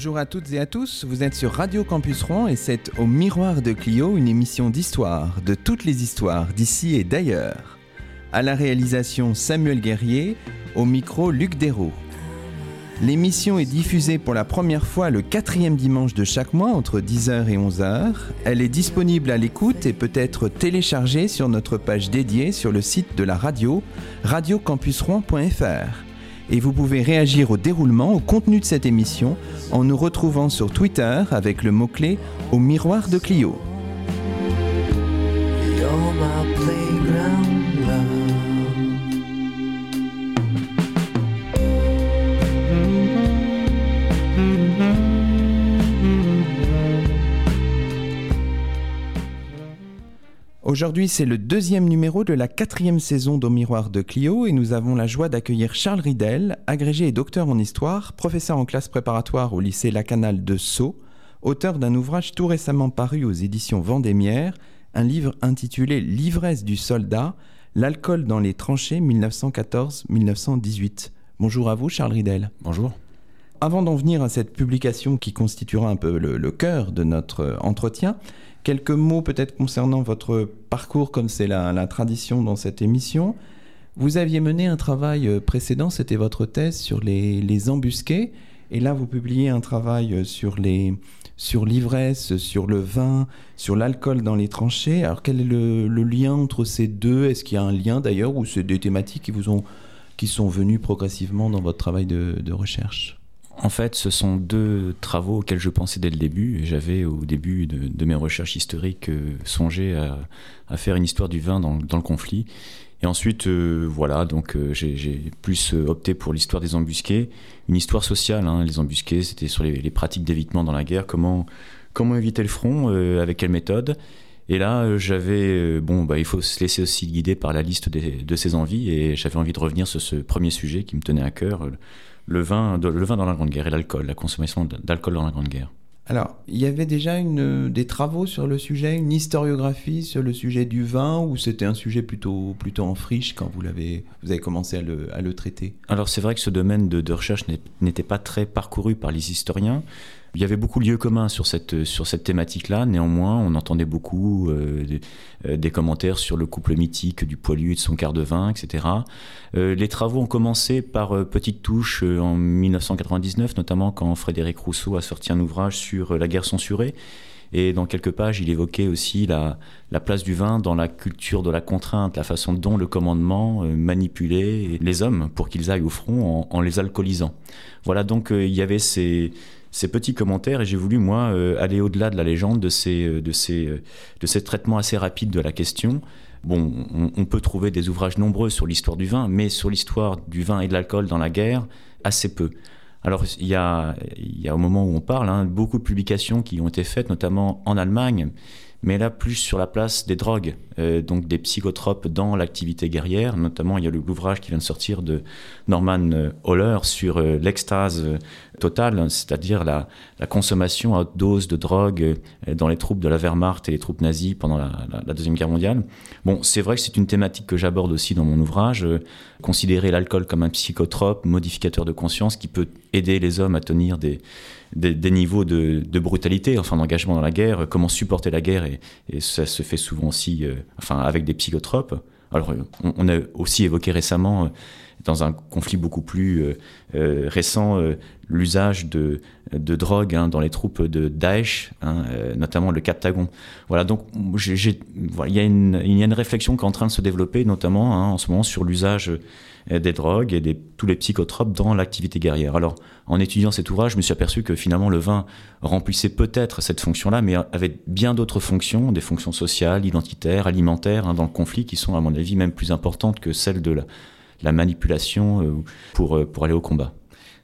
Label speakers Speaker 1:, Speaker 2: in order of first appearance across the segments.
Speaker 1: Bonjour à toutes et à tous, vous êtes sur Radio Campus Rouen et c'est au Miroir de Clio, une émission d'histoire, de toutes les histoires d'ici et d'ailleurs. À la réalisation Samuel Guerrier, au micro Luc Dérault. L'émission est diffusée pour la première fois le quatrième dimanche de chaque mois entre 10h et 11h. Elle est disponible à l'écoute et peut être téléchargée sur notre page dédiée sur le site de la radio, radiocampusrouen.fr et vous pouvez réagir au déroulement, au contenu de cette émission en nous retrouvant sur Twitter avec le mot-clé au miroir de Clio. Aujourd'hui, c'est le deuxième numéro de la quatrième saison d'Au Miroir de Clio et nous avons la joie d'accueillir Charles Ridel, agrégé et docteur en histoire, professeur en classe préparatoire au lycée Lacanal de Sceaux, auteur d'un ouvrage tout récemment paru aux éditions Vendémiaire, un livre intitulé L'ivresse du soldat, l'alcool dans les tranchées 1914-1918. Bonjour à vous, Charles Ridel.
Speaker 2: Bonjour.
Speaker 1: Avant d'en venir à cette publication qui constituera un peu le, le cœur de notre entretien, Quelques mots peut-être concernant votre parcours, comme c'est la, tradition dans cette émission. Vous aviez mené un travail euh, précédent, c'était votre thèse sur les, embusqués, et là vous publiez un travail euh, sur les sur l'ivresse, sur le vin, sur l'alcool dans les tranchées. Alors quel est le, lien entre ces deux? Est-ce qu'il y a un lien d'ailleurs, ou c'est des thématiques qui vous ont qui sont venues progressivement dans votre travail de recherche?
Speaker 2: En fait, ce sont deux travaux auxquels je pensais dès le début. J'avais, au début de, mes recherches historiques, euh, songé à, faire une histoire du vin dans, le conflit. Et ensuite, euh, voilà, donc euh, j'ai plus opté pour l'histoire des embusqués, une histoire sociale. Hein. Les embusqués, c'était sur les, pratiques d'évitement dans la guerre, comment, comment éviter le front, avec quelle méthode. Et là, j'avais, bon, bah, il faut se laisser aussi guider par la liste de ses envies, et j'avais envie de revenir sur ce premier sujet qui me tenait à cœur le vin, le vin dans la Grande Guerre et l'alcool, la consommation d'alcool dans la Grande Guerre.
Speaker 1: Alors, il y avait déjà une, des travaux sur le sujet, une historiographie sur le sujet du vin, ou c'était un sujet plutôt, plutôt en friche quand vous, l'avez, vous avez commencé à le, à le traiter?
Speaker 2: Alors, c'est vrai que ce domaine de, de recherche n'était pas très parcouru par les historiens. Il y avait beaucoup de lieux communs sur cette, sur cette thématique-là. Néanmoins, on entendait beaucoup euh, euh, des, commentaires sur le couple mythique du poilu et de son quart de vin, etc. Euh, les travaux ont commencé par petites touches en 1999, notamment quand Frédéric Rousseau a sorti un ouvrage sur la guerre censurée. Et dans quelques pages, il évoquait aussi la, la, place du vin dans la culture de la contrainte, la façon dont le commandement manipulait les hommes pour qu'ils aillent au front en, en les alcoolisant. Voilà, donc il y avait ces, ces petits commentaires et j'ai voulu, moi, euh, aller au-delà de la légende, de ces, euh, de, ces, euh, de ces traitements assez rapides de la question. Bon, on, peut trouver des ouvrages nombreux sur l'histoire du vin, mais sur l'histoire du vin et de l'alcool dans la guerre, assez peu. Alors, il y a, y a au moment où on parle, hein, beaucoup de publications qui ont été faites, notamment en Allemagne, mais là plus sur la place des drogues, euh, donc des psychotropes dans l'activité guerrière. Notamment, il y a l'ouvrage qui vient de sortir de Norman euh, Holler sur euh, l'extase totale, c'est-à-dire la, consommation à haute dose de drogue dans les troupes de la Wehrmacht et les troupes nazies pendant la Deuxième Guerre mondiale. Bon, c'est vrai que c'est une thématique que j'aborde aussi dans mon ouvrage, considérer l'alcool comme un psychotrope, modificateur de conscience qui peut aider les hommes à tenir des des, niveaux de, brutalité, enfin d'engagement dans la guerre, comment supporter la guerre, et, ça se fait souvent aussi euh, enfin, avec des psychotropes. Alors, on, a aussi évoqué récemment, euh, dans un conflit beaucoup plus euh, récent, l'usage de, de drogue hein, dans les troupes de Daesh, hein, notamment le Captagon. Voilà, donc il, y a une, il y a une réflexion qui est en train de se développer, notamment hein, en ce moment, sur l'usage des drogues et des, tous les psychotropes dans l'activité guerrière. Alors, en étudiant cet ouvrage, je me suis aperçu que finalement le vin remplissait peut-être cette fonction-là, mais avait bien d'autres fonctions, des fonctions sociales, identitaires, alimentaires, hein, dans le conflit, qui sont à mon avis même plus importantes que celles de la, manipulation euh, pour, euh, pour aller au combat.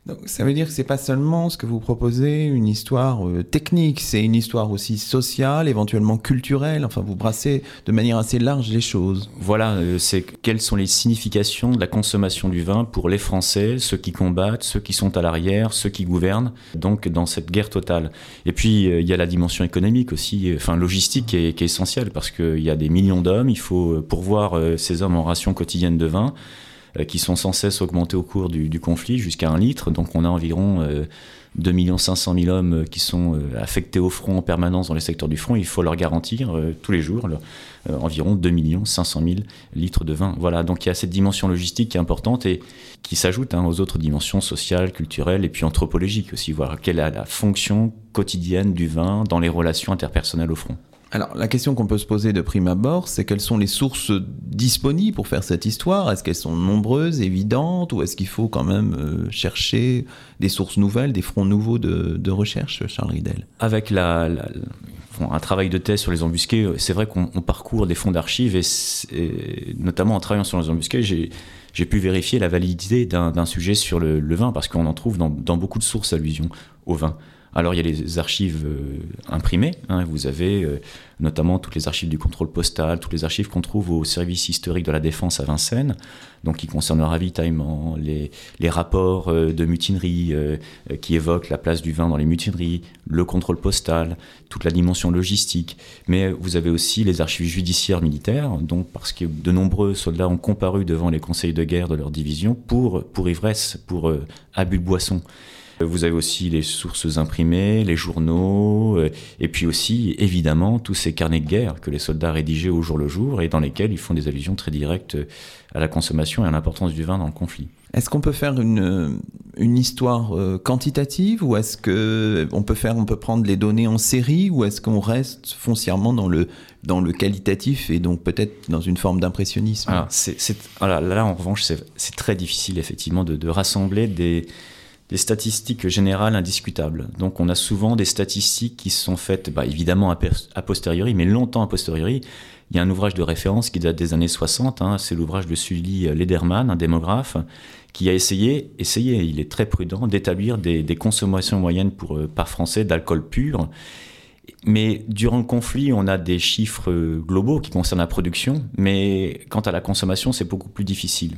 Speaker 1: Donc, ça veut dire que c'est pas seulement ce que vous proposez, une histoire euh, technique, c'est une histoire aussi sociale, éventuellement culturelle. Enfin, vous brassez de manière assez large les choses.
Speaker 2: Voilà, euh, c'est quelles sont les significations de la consommation du vin pour les Français, ceux qui combattent, ceux qui sont à l'arrière, ceux qui gouvernent, donc dans cette guerre totale. Et puis, euh, il y a la dimension économique aussi, enfin logistique qui est, qui est essentielle parce qu'il y a des millions d'hommes, il faut pourvoir ces hommes en ration quotidienne de vin. Qui sont sans cesse augmentées au cours du, conflit jusqu'à un litre. Donc on a environ 2 500 000 hommes qui sont affectés au front en permanence dans les secteurs du front. Il faut leur garantir tous les jours environ 2 500 000 litres de vin. Voilà, donc il y a cette dimension logistique qui est importante et qui s'ajoute hein, aux autres dimensions sociales, culturelles et puis anthropologiques aussi. Voilà, quelle est la fonction quotidienne du vin dans les relations interpersonnelles au front.
Speaker 1: Alors, la question qu'on peut se poser de prime abord, c'est quelles sont les sources disponibles pour faire cette histoire? Est-ce qu'elles sont nombreuses, évidentes, ou est-ce qu'il faut quand même euh, chercher des sources nouvelles, des fronts nouveaux de, recherche, Charles Ridel
Speaker 2: Avec la, un travail de thèse sur les embusqués, c'est vrai qu'on parcourt des fonds d'archives, et, notamment en travaillant sur les embusqués, j'ai pu vérifier la validité d'un sujet sur le, vin, parce qu'on en trouve dans, dans beaucoup de sources allusions au vin. Alors il y a les archives euh, imprimées, hein. vous avez euh, notamment toutes les archives du contrôle postal, toutes les archives qu'on trouve au service historique de la défense à Vincennes, donc qui concernent le ravitaillement, les, rapports euh, de mutinerie qui évoquent la place du vin dans les mutineries, le contrôle postal, toute la dimension logistique. Mais vous avez aussi les archives judiciaires militaires, donc parce que de nombreux soldats ont comparu devant les conseils de guerre de leur division pour, pour ivresse, pour abus de boisson. Vous avez aussi les sources imprimées, les journaux, euh, et puis aussi, évidemment, tous ces carnets de guerre que les soldats rédigeaient au jour le jour et dans lesquels ils font des allusions très directes à la consommation et à l'importance du vin dans le conflit.
Speaker 1: Est-ce qu'on peut faire une, une histoire euh, quantitative ou est-ce que on peut faire, on peut prendre les données en série ou est-ce qu'on reste foncièrement dans le dans le qualitatif et donc peut-être dans une forme d'impressionnisme?
Speaker 2: Là, en revanche, c'est très difficile effectivement de, de rassembler des des statistiques générales indiscutables. Donc on a souvent des statistiques qui sont faites bah, évidemment a, posteriori, mais longtemps a posteriori. Il y a un ouvrage de référence qui date des années 60, hein, c'est l'ouvrage de Sully Lederman, un démographe, qui a essayé, essayé il est très prudent, d'établir des, consommations moyennes pour, euh, par Français d'alcool pur. Mais durant le conflit, on a des chiffres globaux qui concernent la production, mais quant à la consommation, c'est beaucoup plus difficile.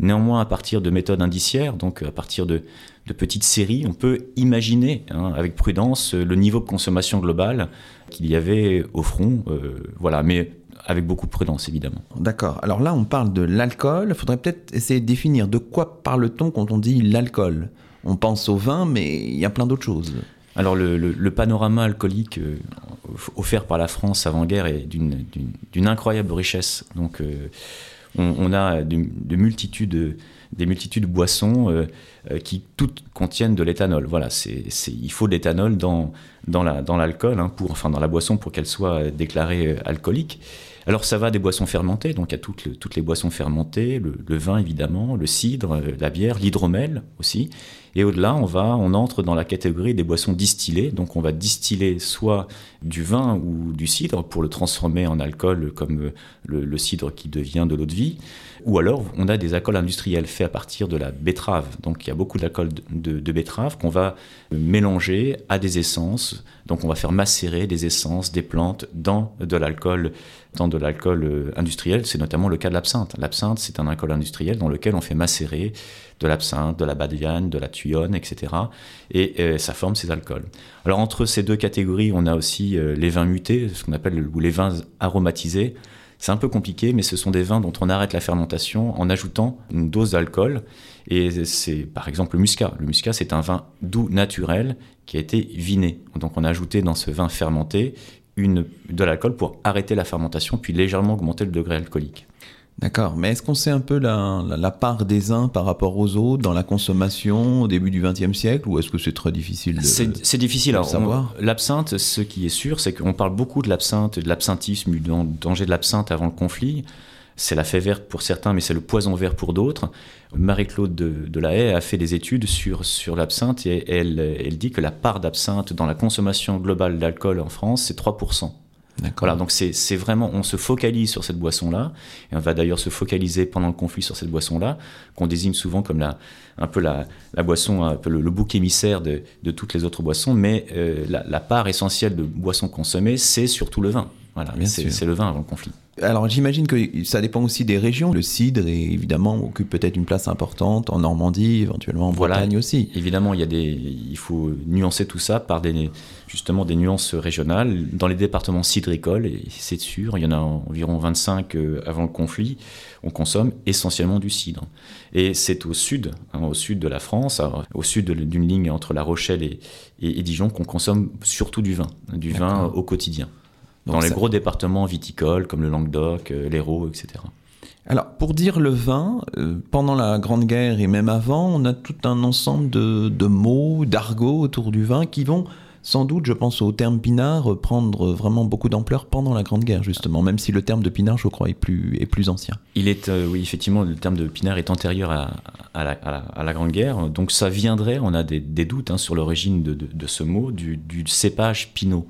Speaker 2: Néanmoins, à partir de méthodes indiciaires, donc à partir de, petites séries, on peut imaginer hein, avec prudence le niveau de consommation globale qu'il y avait au front. Euh, voilà, mais avec beaucoup de prudence, évidemment.
Speaker 1: D'accord. Alors là, on parle de l'alcool. Il faudrait peut-être essayer de définir de quoi parle-t-on quand on dit l'alcool? On pense au vin, mais il y a plein d'autres choses.
Speaker 2: Alors le, panorama alcoolique euh, offert par la France avant-guerre est d'une incroyable richesse. Donc euh, on, a de, multitudes, des multitudes de boissons euh, euh, qui toutes contiennent de l'éthanol. Voilà, il faut de l'éthanol dans, dans, la, l'alcool, hein, pour, enfin dans la boisson pour qu'elle soit déclarée euh, alcoolique. Alors ça va des boissons fermentées, donc à toutes, toutes les boissons fermentées, le, vin évidemment, le cidre, la bière, l'hydromel aussi. Et au-delà, on va, on entre dans la catégorie des boissons distillées. Donc on va distiller soit du vin ou du cidre pour le transformer en alcool comme le, cidre qui devient de l'eau de vie. Ou alors on a des alcools industriels faits à partir de la betterave. Donc il y a beaucoup d'alcools de, de betterave qu'on va mélanger à des essences. Donc on va faire macérer des essences, des plantes dans de l'alcool dans de l'alcool euh, industriel, c'est notamment le cas de l'absinthe. L'absinthe, c'est un alcool industriel dans lequel on fait macérer de l'absinthe, de la badiane, de la tuyonne, etc. Et ça forme ces alcools. Alors entre ces deux catégories, on a aussi euh, les vins mutés, ce qu'on appelle ou les vins aromatisés. C'est un peu compliqué, mais ce sont des vins dont on arrête la fermentation en ajoutant une dose d'alcool. Et c'est par exemple le muscat. Le muscat, c'est un vin doux naturel qui a été viné. Donc on a ajouté dans ce vin fermenté une, de l'alcool pour arrêter la fermentation, puis légèrement augmenter le degré alcoolique.
Speaker 1: D'accord, mais est-ce qu'on sait un peu la, part des uns par rapport aux autres dans la consommation au début du XXe siècle, ou est-ce que c'est très difficile de
Speaker 2: C'est difficile à savoir? L'absinthe, ce qui est sûr, c'est qu'on parle beaucoup de l'absinthe, de l'absinthisme, du danger de l'absinthe avant le conflit c'est la fée verte pour certains, mais c'est le poison vert pour d'autres. Marie-Claude de, la Haye a fait des études sur, sur l'absinthe et elle, elle dit que la part d'absinthe dans la consommation globale d'alcool en France, c'est 3%. Voilà, donc c'est vraiment, on se focalise sur cette boisson-là, et on va d'ailleurs se focaliser pendant le conflit sur cette boisson-là, qu'on désigne souvent comme la, un peu la, la boisson, un peu le, bouc émissaire de, de, toutes les autres boissons, mais euh, la, la, part essentielle de boissons consommées, c'est surtout le vin. Voilà, c'est le vin avant le conflit.
Speaker 1: Alors j'imagine que ça dépend aussi des régions. Le cidre, évidemment, occupe peut-être une place importante en Normandie, éventuellement en Bretagne aussi.
Speaker 2: Évidemment, il, y a des, il faut nuancer tout ça par des, justement des nuances régionales. Dans les départements cidricoles, et c'est sûr, il y en a environ 25 euh, avant le conflit, on consomme essentiellement du cidre. Et c'est au sud, hein, au sud de la France, au sud d'une ligne entre La Rochelle et, et Dijon, qu'on consomme surtout du vin, du vin au quotidien dans les gros départements viticoles comme le Languedoc, euh, l'Hérault, etc.
Speaker 1: Alors, pour dire le vin, euh, pendant la Grande Guerre et même avant, on a tout un ensemble de, mots, d'argots autour du vin qui vont sans doute, je pense au terme pinard, prendre vraiment beaucoup d'ampleur pendant la Grande Guerre, justement, même si le terme de pinard, je crois, est plus, est plus ancien.
Speaker 2: Il est, euh, oui, effectivement, le terme de pinard est antérieur à, la, Grande Guerre, donc ça viendrait, on a des, doutes hein, sur l'origine de, ce mot, du, du cépage pinot.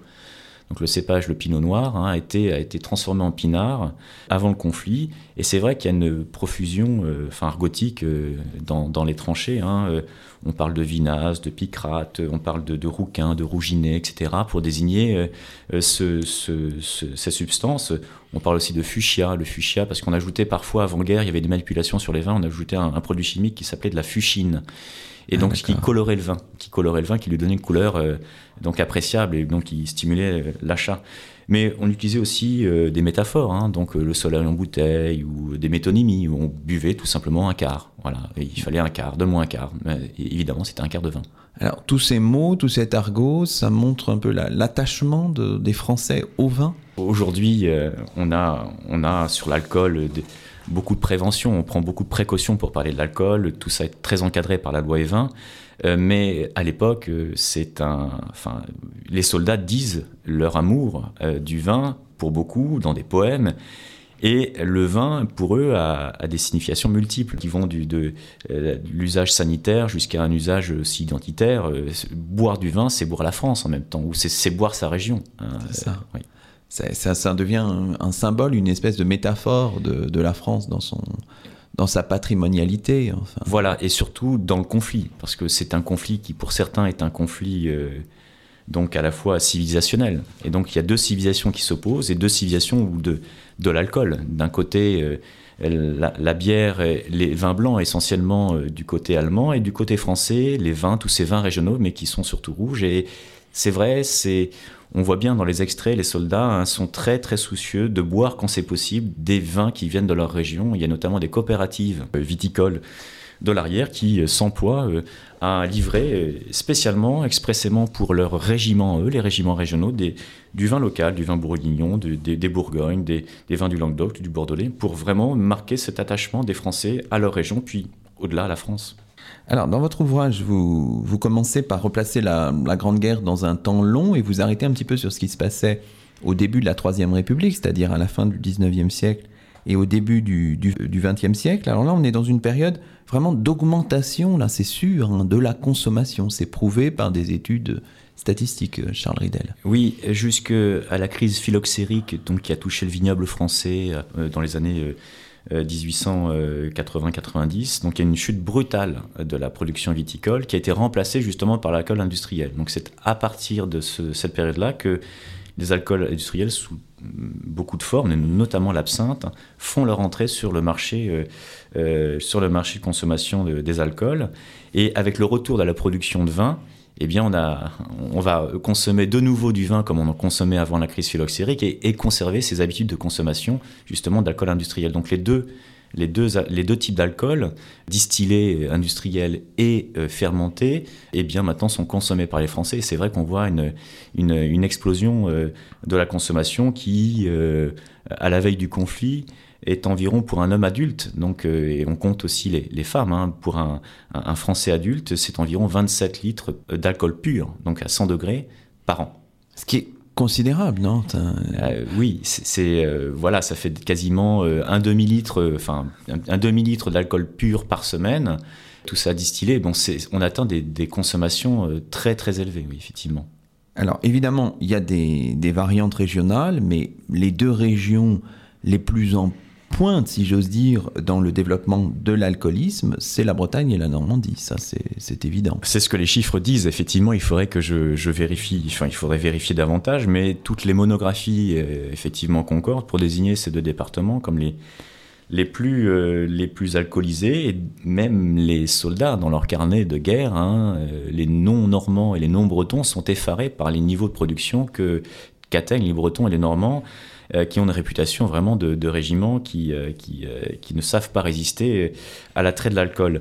Speaker 2: Donc le cépage, le pinot noir, hein, a, été, a été transformé en pinard avant le conflit. Et c'est vrai qu'il y a une profusion euh, argotique euh, dans, dans, les tranchées. Hein. Euh, on parle de vinasse, de picrate, on parle de, de rouquin, de rouginet, etc. pour désigner ce, ces substances. On parle aussi de fuchsia, le fuchsia, parce qu'on ajoutait parfois, avant-guerre, il y avait des manipulations sur les vins, on ajoutait un, un produit chimique qui s'appelait de la fuchine et ah, donc qui colorait le vin, qui colorait le vin, qui lui donnait une couleur euh, donc appréciable et donc qui stimulait euh, l'achat. Mais on utilisait aussi euh, des métaphores, hein, donc le soleil en bouteille ou des métonymies où on buvait tout simplement un quart. Voilà, il fallait un quart, donne-moi un quart. évidemment, c'était un quart de vin.
Speaker 1: Alors tous ces mots, tout cet argot, ça montre un peu l'attachement des Français au vin?
Speaker 2: Aujourd'hui, on a on a sur l'alcool beaucoup de prévention, on prend beaucoup de précautions pour parler de l'alcool, tout ça est très encadré par la loi E20. Euh, mais à l'époque, euh, c'est un, enfin, les soldats disent leur amour euh, du vin pour beaucoup dans des poèmes. Et le vin, pour eux, a, des significations multiples qui vont du, de, l'usage sanitaire jusqu'à un usage aussi identitaire. boire du vin, c'est boire la France en même temps, ou c'est boire sa région.
Speaker 1: Hein. c'est ça. Oui ça, devient un, symbole, une espèce de métaphore de, la France dans, sa patrimonialité.
Speaker 2: Voilà, et surtout dans le conflit, parce que c'est un conflit qui pour certains est un conflit euh, donc à la fois civilisationnel. Et donc il y a deux civilisations qui s'opposent, et deux civilisations de, l'alcool. D'un côté, euh, la, bière, les vins blancs essentiellement euh, du côté allemand, et du côté français, les vins, tous ces vins régionaux, mais qui sont surtout rouges. Et c'est vrai, c'est on voit bien dans les extraits, les soldats hein, sont très très soucieux de boire quand c'est possible des vins qui viennent de leur région. Il y a notamment des coopératives euh, viticoles de l'arrière qui euh, s'emploient euh, à livrer spécialement, expressément pour leurs régiments, eux, les régiments régionaux, du vin local, du vin bourguignon, des, Bourgognes, des, des, vins du Languedoc, du Bordelais, pour vraiment marquer cet attachement des Français à leur région, puis au-delà à la France.
Speaker 1: Alors, dans votre ouvrage, vous, vous commencez par replacer la, Grande Guerre dans un temps long et vous arrêtez un petit peu sur ce qui se passait au début de la Troisième République, c'est-à-dire à la fin du XIXe siècle et au début du XXe siècle. Alors là, on est dans une période vraiment d'augmentation, là c'est sûr, hein, de la consommation. C'est prouvé par des études statistiques, Charles Ridel.
Speaker 2: Oui, jusqu'à la crise phylloxérique donc, qui a touché le vignoble français euh, dans les années... Euh, 1880-90. Donc il y a une chute brutale de la production viticole qui a été remplacée justement par l'alcool industriel. Donc c'est à partir de cette période-là que les alcools industriels sous beaucoup de formes, notamment l'absinthe, font leur entrée sur le marché, euh, euh, sur le marché de consommation des alcools. Et avec le retour de la production de vin, eh bien, on, va consommer de nouveau du vin comme on en consommait avant la crise phylloxérique et, conserver ses habitudes de consommation justement d'alcool industriel. Donc les deux, les deux, types d'alcool, distillés, industriels et euh, fermentés, eh bien maintenant sont consommés par les Français. C'est vrai qu'on voit une, une, explosion euh, de la consommation qui, euh, à la veille du conflit, est environ pour un homme adulte, donc, euh, et on compte aussi les, femmes, hein, pour un, Français adulte, c'est environ 27 litres d'alcool pur, donc à 100 degrés par an.
Speaker 1: Ce qui est considérable, non?
Speaker 2: Euh, Oui, c'est euh, voilà, ça fait quasiment un demi litre, enfin un, demi litre d'alcool pur par semaine. Tout ça distillé, bon, on atteint des, consommations très très élevées, oui, effectivement.
Speaker 1: Alors évidemment, il y a des, des variantes régionales, mais les deux régions les plus en pointe, si j'ose dire, dans le développement de l'alcoolisme, c'est la Bretagne et la Normandie. Ça, c'est évident.
Speaker 2: C'est ce que les chiffres disent. Effectivement, il faudrait que je, vérifie. Enfin, il faudrait vérifier davantage, mais toutes les monographies, euh, effectivement, concordent pour désigner ces deux départements comme les les plus, euh, les plus alcoolisés, et même les soldats dans leur carnet de guerre, hein, euh, les non-normands et les non-bretons sont effarés par les niveaux de production que qu'atteignent les bretons et les normands, qui ont une réputation vraiment de, régiments qui, qui, qui, ne savent pas résister à l'attrait de l'alcool.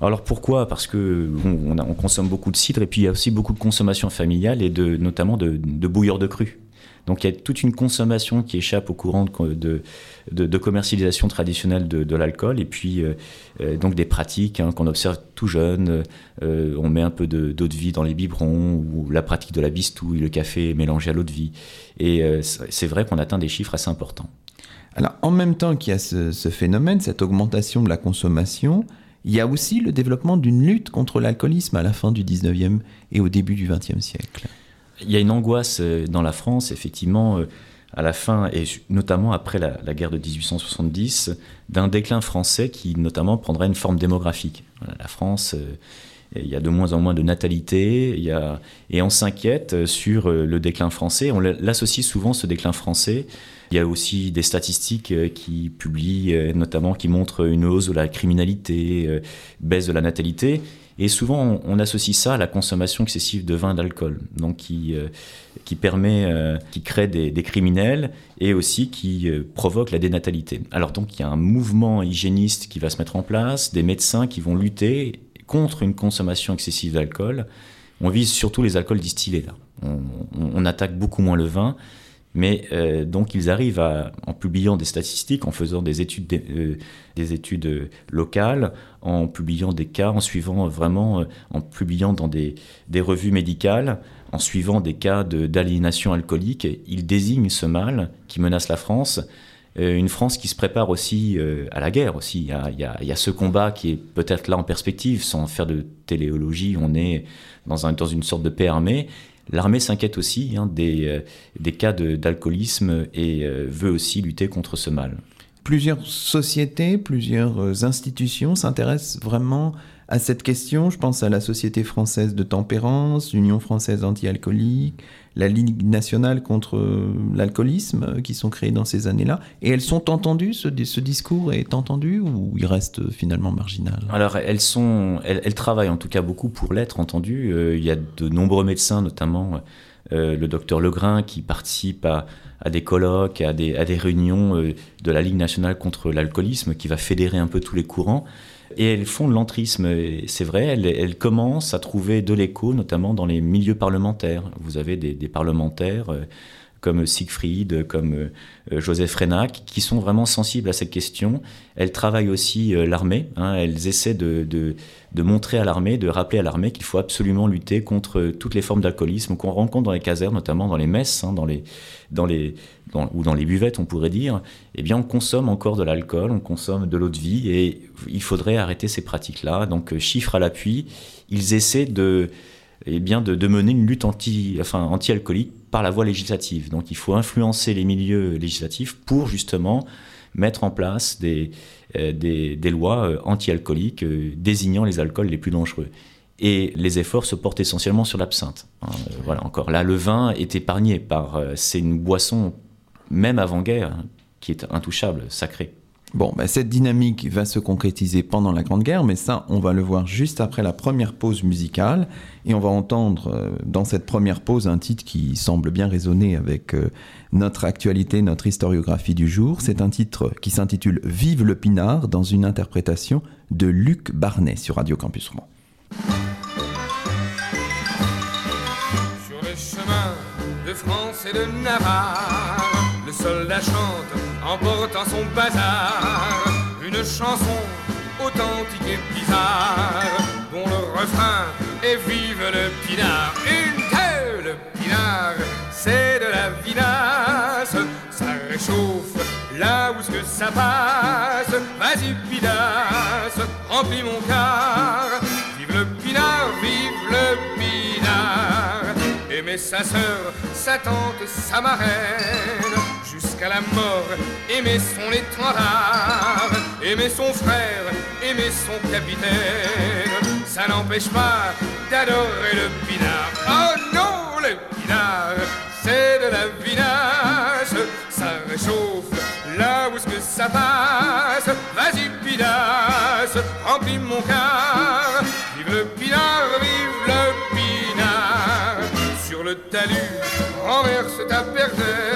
Speaker 2: Alors pourquoi? Parce que on, on, consomme beaucoup de cidre et puis il y a aussi beaucoup de consommation familiale et de, notamment de, de bouilleurs de cru. Donc il y a toute une consommation qui échappe au courant de, commercialisation traditionnelle de, l'alcool et puis euh, euh, donc des pratiques hein, qu'on observe tout jeune. Euh, on met un peu d'eau de, vie dans les biberons ou la pratique de la bistouille, le café mélangé à l'eau de vie. Et c'est vrai qu'on atteint des chiffres assez importants.
Speaker 1: Alors en même temps qu'il y a ce, ce phénomène, cette augmentation de la consommation, il y a aussi le développement d'une lutte contre l'alcoolisme à la fin du 19e et au début du 20e siècle.
Speaker 2: Il y a une angoisse euh, dans la France, effectivement, euh, à la fin, et notamment après la, guerre de 1870, d'un déclin français qui, notamment, prendrait une forme démographique. La France, euh, il y a de moins en moins de natalité, il y a, et on s'inquiète sur le déclin français. On l'associe souvent, ce déclin français. Il y a aussi des statistiques qui publient, notamment qui montrent une hausse de la criminalité, baisse de la natalité. Et souvent, on, associe ça à la consommation excessive de vin d'alcool, donc qui, euh, qui permet, euh, qui crée des, criminels et aussi qui euh, provoque la dénatalité. Alors donc, il y a un mouvement hygiéniste qui va se mettre en place, des médecins qui vont lutter contre une consommation excessive d'alcool. On vise surtout les alcools distillés là. on attaque beaucoup moins le vin mais euh, donc ils arrivent en publiant des statistiques, en faisant des études, euh, des études euh, locales, en publiant des cas, en suivant vraiment, en publiant dans des, des, revues médicales, en suivant des cas d'aliénation alcoolique, ils désignent ce mal qui menace la France. une France qui se prépare aussi à la guerre aussi. Il y, a, y a, ce combat qui est peut-être là en perspective, sans faire de téléologie, on est dans, un, dans une sorte de paix armée. L'armée s'inquiète aussi hein, des, euh, des, cas d'alcoolisme et euh, veut aussi lutter contre ce mal.
Speaker 1: Plusieurs sociétés, plusieurs euh, institutions s'intéressent vraiment à cette question. Je pense à la Société française de tempérance, l'Union française anti-alcoolique, la Ligue nationale contre l'alcoolisme euh, qui sont créées dans ces années-là. Et elles sont entendues, ce, discours est entendu ou il reste finalement marginal?
Speaker 2: Alors elles, sont, elles, travaillent en tout cas beaucoup pour l'être entendu. Euh, il y a de nombreux médecins, notamment euh, le docteur Legrain, qui participe à, des colloques, à des réunions de la Ligue nationale contre l'alcoolisme, qui va fédérer un peu tous les courants. Et elles font de l'entrisme, c'est vrai, elles, commencent à trouver de l'écho, notamment dans les milieux parlementaires. Vous avez des, parlementaires euh, comme Siegfried, comme euh, Joseph Renac, qui sont vraiment sensibles à cette question. Elles travaillent aussi euh, l'armée, hein. elles essaient de, montrer à l'armée, de rappeler à l'armée qu'il faut absolument lutter contre toutes les formes d'alcoolisme qu'on rencontre dans les casernes, notamment dans les messes, hein, dans les, dans les, ou dans les buvettes, on pourrait dire, eh bien, on consomme encore de l'alcool, on consomme de l'eau de vie, et il faudrait arrêter ces pratiques-là. Donc, euh, chiffre à l'appui, ils essaient de, eh bien, de, mener une lutte anti, enfin, anti-alcoolique par la voie législative. Donc, il faut influencer les milieux législatifs pour justement mettre en place des, euh, des, lois euh, anti-alcooliques désignant les alcools les plus dangereux. Et les efforts se portent essentiellement sur l'absinthe. Hein, voilà, encore là, le vin est épargné par. c'est une boisson même avant-guerre, qui est intouchable, sacré.
Speaker 1: Bon, ben cette dynamique va se concrétiser pendant la Grande Guerre, mais ça, on va le voir juste après la première pause musicale. Et on va entendre euh, dans cette première pause un titre qui semble bien résonner avec euh, notre actualité, notre historiographie du jour. C'est un titre qui s'intitule Vive le Pinard dans une interprétation de Luc Barnet sur Radio Campus Rouen.
Speaker 3: Sur de France et de Navarre soldat chante en portant son bazar une chanson authentique et bizarre dont le refrain est vive le pinard. Une telle pinard, c'est de la vinasse, ça réchauffe là où ce que ça passe. Vas-y pinasse, remplis mon car, vive le pinard, vive le pinard. Aimer sa sœur, sa tante, sa marraine jusqu'à la mort. Aimer son étendard, aimer son frère, aimer son capitaine. Ça n'empêche pas d'adorer le pinard. Oh non, le pinard, c'est de la vinasse. Ça réchauffe là où ce que ça passe. Vas-y, pinasse, remplis mon cœur. Vive le pinard, vive le pinard. Sur le talus, renverse ta l'ennemi,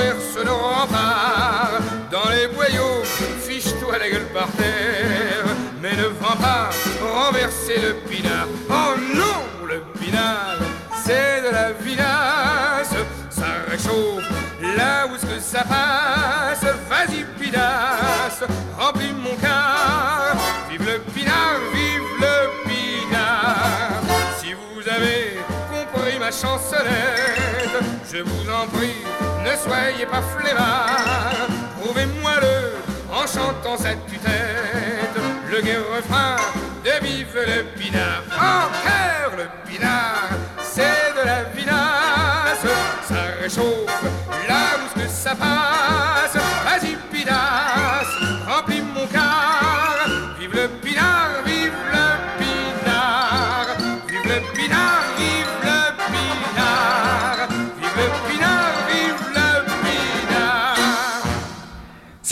Speaker 3: renverse nos remparts. Dans les boyaux, fiche-toi la gueule par terre, mais ne vends pas renverser le pinard. Oh non, le pinard, c'est de la vinasse, ça réchauffe là où ce que ça passe. Vas-y, pinasse, remplis mon cœur. Vive le pinard, vive le pinard. Si vous avez compris ma chansonnette, je vous en prie, ne soyez pas flemmard. Prouvez-moi-le en chantant cette tue-tête. Le gai refrain de vive le pinard. En cœur, le pinard, c'est de la vinasse. Ça réchauffe ce que ça passe.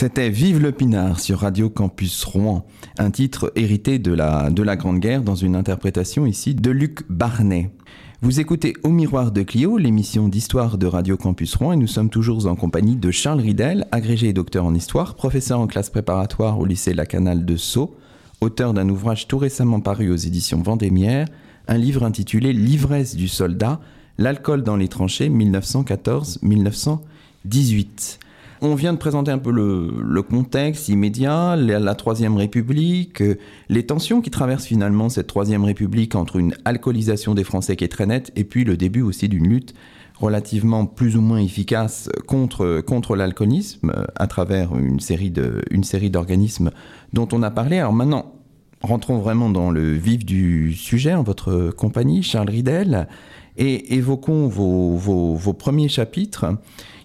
Speaker 1: C'était Vive le Pinard sur Radio Campus Rouen, un titre hérité de la, de la Grande Guerre dans une interprétation ici de Luc Barnet. Vous écoutez Au Miroir de Clio, l'émission d'histoire de Radio Campus Rouen, et nous sommes toujours en compagnie de Charles Ridel, agrégé et docteur en histoire, professeur en classe préparatoire au lycée La Canale de Sceaux, auteur d'un ouvrage tout récemment paru aux éditions Vendémiaire, un livre intitulé L'ivresse du soldat, l'alcool dans les tranchées 1914-1918. On vient de présenter un peu le, contexte immédiat, la, Troisième République, euh, les tensions qui traversent finalement cette Troisième République entre une alcoolisation des Français qui est très nette et puis le début aussi d'une lutte relativement plus ou moins efficace contre, contre l'alcoolisme euh, à travers une série de- une série d'organismes dont on a parlé. Alors maintenant, rentrons vraiment dans le vif du sujet en votre compagnie, Charles Ridel, et évoquons vos- vos premiers chapitres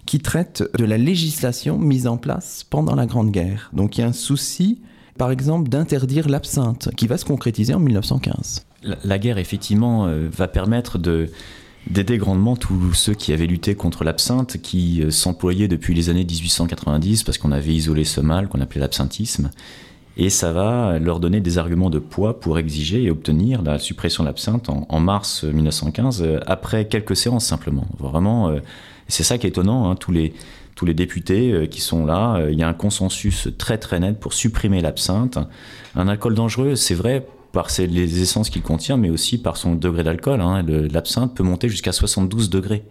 Speaker 1: qui traitent de la législation mise en place pendant la Grande Guerre. Donc il y a un souci, par exemple, d'interdire l'absinthe, qui va se concrétiser en 1915.
Speaker 2: La, guerre, effectivement, euh, va permettre de d'aider grandement tous ceux qui avaient lutté contre l'absinthe, qui euh, s'employaient depuis les années 1890 parce qu'on avait isolé ce mal qu'on appelait l'absinthisme. Et ça va leur donner des arguments de poids pour exiger et obtenir la suppression de l'absinthe en, mars 1915, euh, après quelques séances simplement. Vraiment, c'est ça qui est étonnant, hein, tous les tous les députés euh, qui sont là, euh, il y a un consensus très très net pour supprimer l'absinthe. Un alcool dangereux, c'est vrai par ses- les essences qu'il contient, mais aussi par son degré d'alcool. hein. L'absinthe peut monter jusqu'à 72 degrés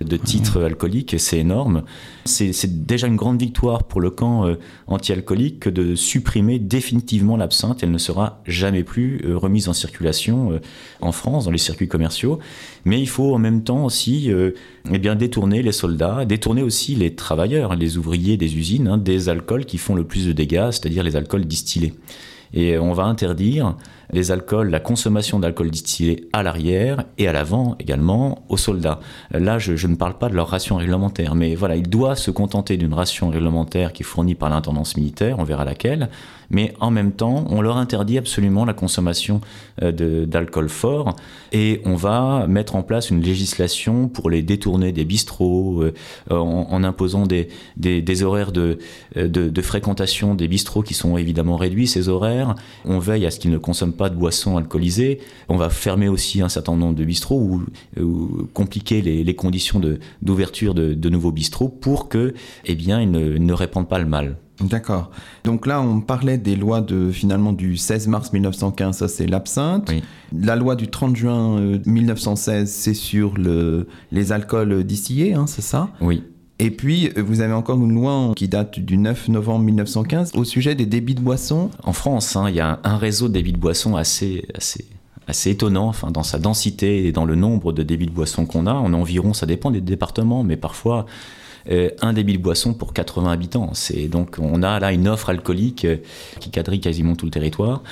Speaker 2: de titre alcoolique, c'est énorme. C'est déjà une grande victoire pour le camp euh, anti-alcoolique que de supprimer définitivement l'absinthe. Elle ne sera jamais plus euh, remise en circulation euh, en France, dans les circuits commerciaux. Mais il faut en même temps aussi eh bien, détourner les soldats, détourner aussi les travailleurs, les ouvriers des usines, hein, des alcools qui font le plus de dégâts, c'est-à-dire les alcools distillés. Et on va interdire les alcools, la consommation d'alcool distillé à l'arrière et à l'avant également aux soldats. Là, je, ne parle pas de leur ration réglementaire, mais voilà, il doit se contenter d'une ration réglementaire qui est fournie par l'intendance militaire, on verra laquelle, mais en même temps, on leur interdit absolument la consommation euh, d'alcool fort et on va mettre en place une législation pour les détourner des bistrots euh, en, imposant des, des, des horaires de, euh, de, de fréquentation des bistrots qui sont évidemment réduits, ces horaires. On veille à ce qu'ils ne consomment pas de boissons alcoolisées. On va fermer aussi un certain nombre de bistrots ou, ou compliquer les, les conditions de- d'ouverture de, de nouveaux bistrots pour que, eh bien, ils ne, ne répandent pas le mal.
Speaker 1: D'accord. Donc là, on parlait des lois de finalement du 16 mars 1915, ça c'est l'absinthe.
Speaker 2: Oui.
Speaker 1: La loi du 30 juin euh, 1916, c'est sur le, les alcools distillés, hein, c'est ça?
Speaker 2: Oui.
Speaker 1: Et puis, vous avez encore une loi qui date du 9 novembre 1915 au sujet des débits de boissons.
Speaker 2: En France, hein, il y a un, un réseau de débits de boissons assez, assez, assez étonnant enfin, dans sa densité et dans le nombre de débits de boissons qu'on a. On a environ, ça dépend des départements, mais parfois euh, un débit de boisson pour 80 habitants. C'est donc on a là une offre alcoolique euh, qui quadrille quasiment tout le territoire.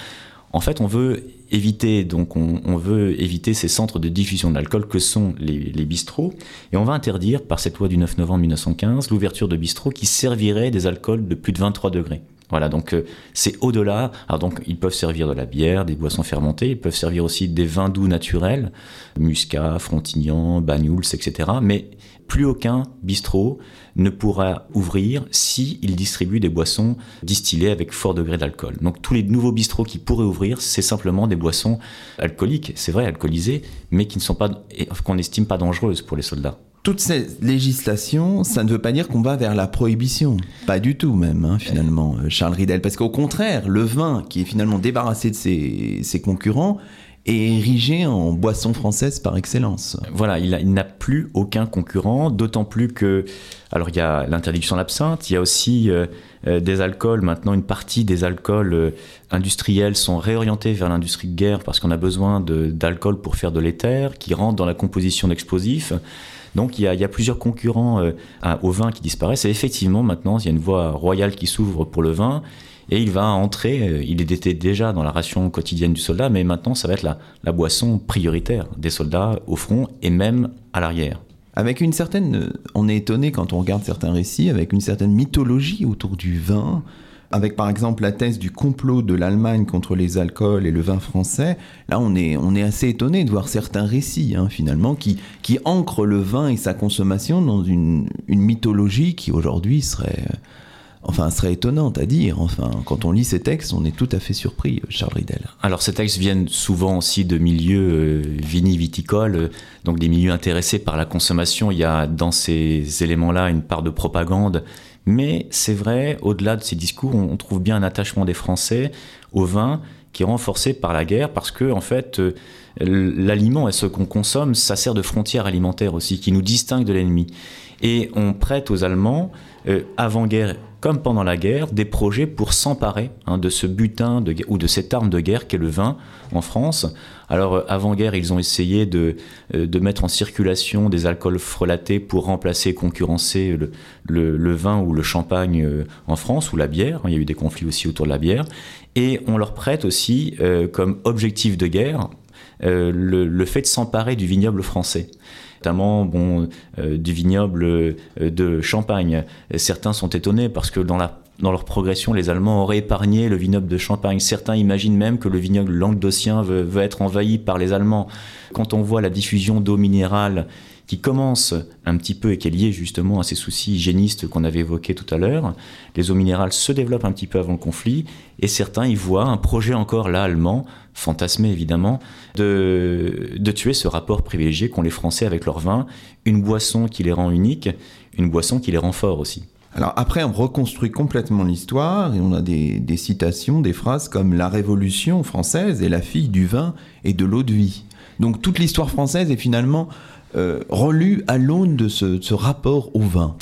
Speaker 2: En fait, on veut éviter donc on, veut éviter ces centres de diffusion de l'alcool que sont les, les, bistrots et on va interdire par cette loi du 9 novembre 1915 l'ouverture de bistrots qui serviraient des alcools de plus de 23 degrés. Voilà, donc euh, c'est au-delà. Alors donc ils peuvent servir de la bière, des boissons fermentées, ils peuvent servir aussi des vins doux naturels, muscat, frontignan, banyuls, etc. Mais plus aucun bistrot ne pourra ouvrir si il distribue des boissons distillées avec fort degré d'alcool. Donc tous les nouveaux bistrots qui pourraient ouvrir, c'est simplement des boissons alcooliques, c'est vrai, alcoolisées, mais qui ne sont pas, qu'on n'estime pas dangereuses pour les soldats
Speaker 1: toute cette législation, ça ne veut pas dire qu'on va vers la prohibition. Pas du tout même, hein, finalement, euh, Charles Ridel. Parce qu'au contraire, le vin, qui est finalement débarrassé de ses, concurrents, est érigé en boisson française par excellence.
Speaker 2: Voilà, il, n'a plus aucun concurrent, d'autant plus que... Alors il y a l'interdiction de l'absinthe, il y a aussi euh, euh, des alcools. Maintenant, une partie des alcools industriels sont réorientés vers l'industrie de guerre parce qu'on a besoin d'alcool pour faire de l'éther, qui rentre dans la composition d'explosifs. Donc il y a, plusieurs concurrents euh, au vin qui disparaissent. Et effectivement, maintenant, il y a une voie royale qui s'ouvre pour le vin. Et il va entrer, euh, il était déjà dans la ration quotidienne du soldat, mais maintenant ça va être la, boisson prioritaire des soldats au front et même à l'arrière.
Speaker 1: Avec une certaine, on est étonné quand on regarde certains récits, avec une certaine mythologie autour du vin, avec par exemple la thèse du complot de l'Allemagne contre les alcools et le vin français, là on est, on est assez étonné de voir certains récits hein, finalement qui, qui ancrent le vin et sa consommation dans une, une mythologie qui aujourd'hui serait... Euh, enfin, serait étonnante à dire. Enfin, quand on lit ces textes, on est tout à fait surpris, Charles Ridel.
Speaker 2: Alors, ces textes viennent souvent aussi de milieux euh, vini-viticoles, euh, donc des milieux intéressés par la consommation. Il y a dans ces éléments-là une part de propagande mais c'est vrai, au-delà de ces discours, on, trouve bien un attachement des Français au vin qui est renforcé par la guerre parce que, en fait, euh, l'aliment et ce qu'on consomme, ça sert de frontière alimentaire aussi, qui nous distingue de l'ennemi. Et on prête aux Allemands, euh, avant-guerre comme pendant la guerre, des projets pour s'emparer hein, de ce butin ou de cette arme de guerre qu'est le vin en France. Alors, euh, avant-guerre, ils ont essayé de, euh, de, mettre en circulation des alcools frelatés pour remplacer et concurrencer le, vin ou le champagne en France, ou la bière. Il y a eu des conflits aussi autour de la bière. Et on leur prête aussi, comme objectif de guerre, le, le fait de s'emparer du vignoble français notamment euh, du vignoble euh, de Champagne. certains sont étonnés parce que dans leur progression, les Allemands auraient épargné le vignoble de Champagne. Certains imaginent même que le vignoble languedocien veut être envahi par les Allemands. Quand on voit la diffusion d'eau minérale qui commence un petit peu et qui est liée justement à ces soucis hygiénistes qu'on avait évoqués tout à l'heure. Les eaux minérales se développent un petit peu avant le conflit et certains y voient un projet encore là allemand, fantasmé évidemment, de, de tuer ce rapport privilégié qu'ont les Français avec leur vin, une boisson qui les rend uniques, une boisson qui les rend forts aussi.
Speaker 1: Alors après, on reconstruit complètement l'histoire et on a des, des, citations, des phrases comme La Révolution française est la fille du vin et de l'eau de vie. Donc toute l'histoire française est finalement euh, relu à l'aune de ce, rapport au vin.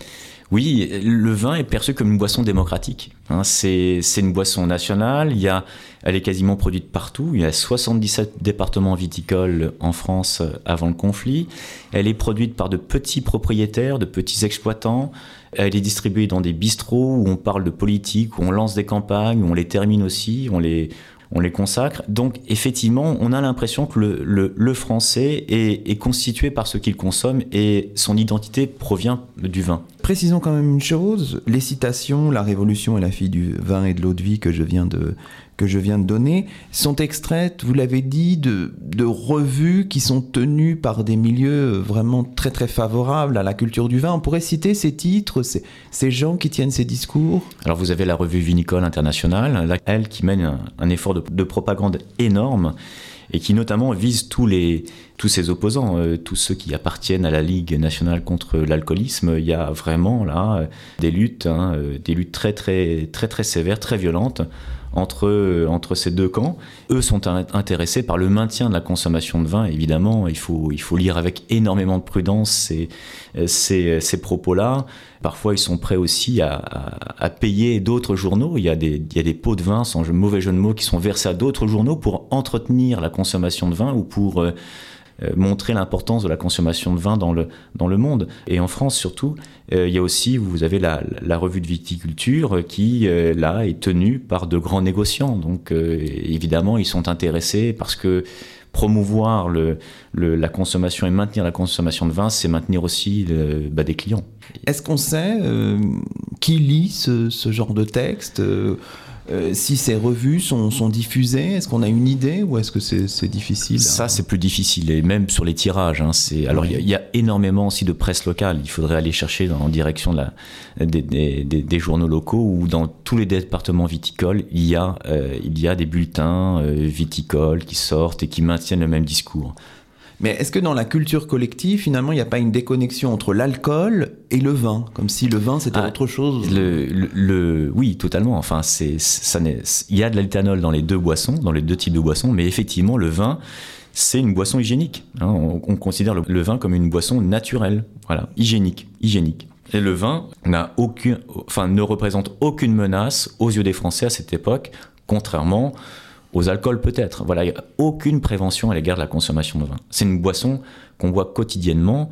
Speaker 2: Oui, le vin est perçu comme une boisson démocratique. Hein. c'est une boisson nationale. Il y a, elle est quasiment produite partout. Il y a 77 départements viticoles en France euh, avant le conflit. Elle est produite par de petits propriétaires, de petits exploitants. Elle est distribuée dans des bistrots où on parle de politique, où on lance des campagnes, où on les termine aussi, on les, on les consacre. Donc effectivement, on a l'impression que le, français est, constitué par ce qu'il consomme et son identité provient du vin.
Speaker 1: Précisons quand même une chose, les citations, la révolution et la fille du vin et de l'eau de vie que je viens de, que je viens de donner sont extraites, vous l'avez dit, de, revues qui sont tenues par des milieux vraiment très très favorables à la culture du vin. On pourrait citer ces titres, ces, ces gens qui tiennent ces discours?
Speaker 2: Alors vous avez la revue Vinicole Internationale, elle qui mène un, effort de, propagande énorme et qui notamment vise tous les tous ses opposants, euh, tous ceux qui appartiennent à la Ligue nationale contre l'alcoolisme. Il y a vraiment là des luttes, hein, euh, des luttes très très très très sévères, très violentes entre, entre ces deux camps. Eux sont intéressés par le maintien de la consommation de vin, évidemment. Il faut, il faut lire avec énormément de prudence ces, ces, ces propos-là. Parfois, ils sont prêts aussi à, à, payer d'autres journaux. Il y, a des, il y a des pots de vin, sans mauvais jeu de mots, qui sont versés à d'autres journaux pour entretenir la consommation de vin ou pour... Euh, montrer l'importance de la consommation de vin dans le, dans le monde. Et en France surtout, il y a aussi, vous avez la, la revue de viticulture qui, là, est tenue par de grands négociants. Donc évidemment, ils sont intéressés parce que promouvoir le, la consommation et maintenir la consommation de vin, c'est maintenir aussi bah, des clients.
Speaker 1: Est-ce qu'on sait euh, qui lit ce, genre de texte euh, si ces revues sont, diffusées, est-ce qu'on a une idée ou est-ce que c'est difficile
Speaker 2: Ça, c'est plus difficile, et même sur les tirages. Hein, alors, il y, a énormément aussi de presse locale. Il faudrait aller chercher en direction des, journaux locaux ou dans tous les départements viticoles, il y a, euh, des bulletins euh, viticoles qui sortent et qui maintiennent le même discours.
Speaker 1: Mais est-ce que dans la culture collective, finalement, il n'y a pas une déconnexion entre l'alcool et le vin? Comme si le vin, c'était ah, autre chose
Speaker 2: le, le, Oui, totalement. Enfin, c'est, ça il y a de l'éthanol dans les deux boissons, dans les deux types de boissons, mais effectivement, le vin, c'est une boisson hygiénique. Hein. On, considère le, vin comme une boisson naturelle, voilà, hygiénique, hygiénique. Et le vin n'a aucun, enfin, ne représente aucune menace aux yeux des Français à cette époque, contrairement aux alcools peut-être. Voilà, il n'y a aucune prévention à l'égard de la consommation de vin. C'est une boisson qu'on voit quotidiennement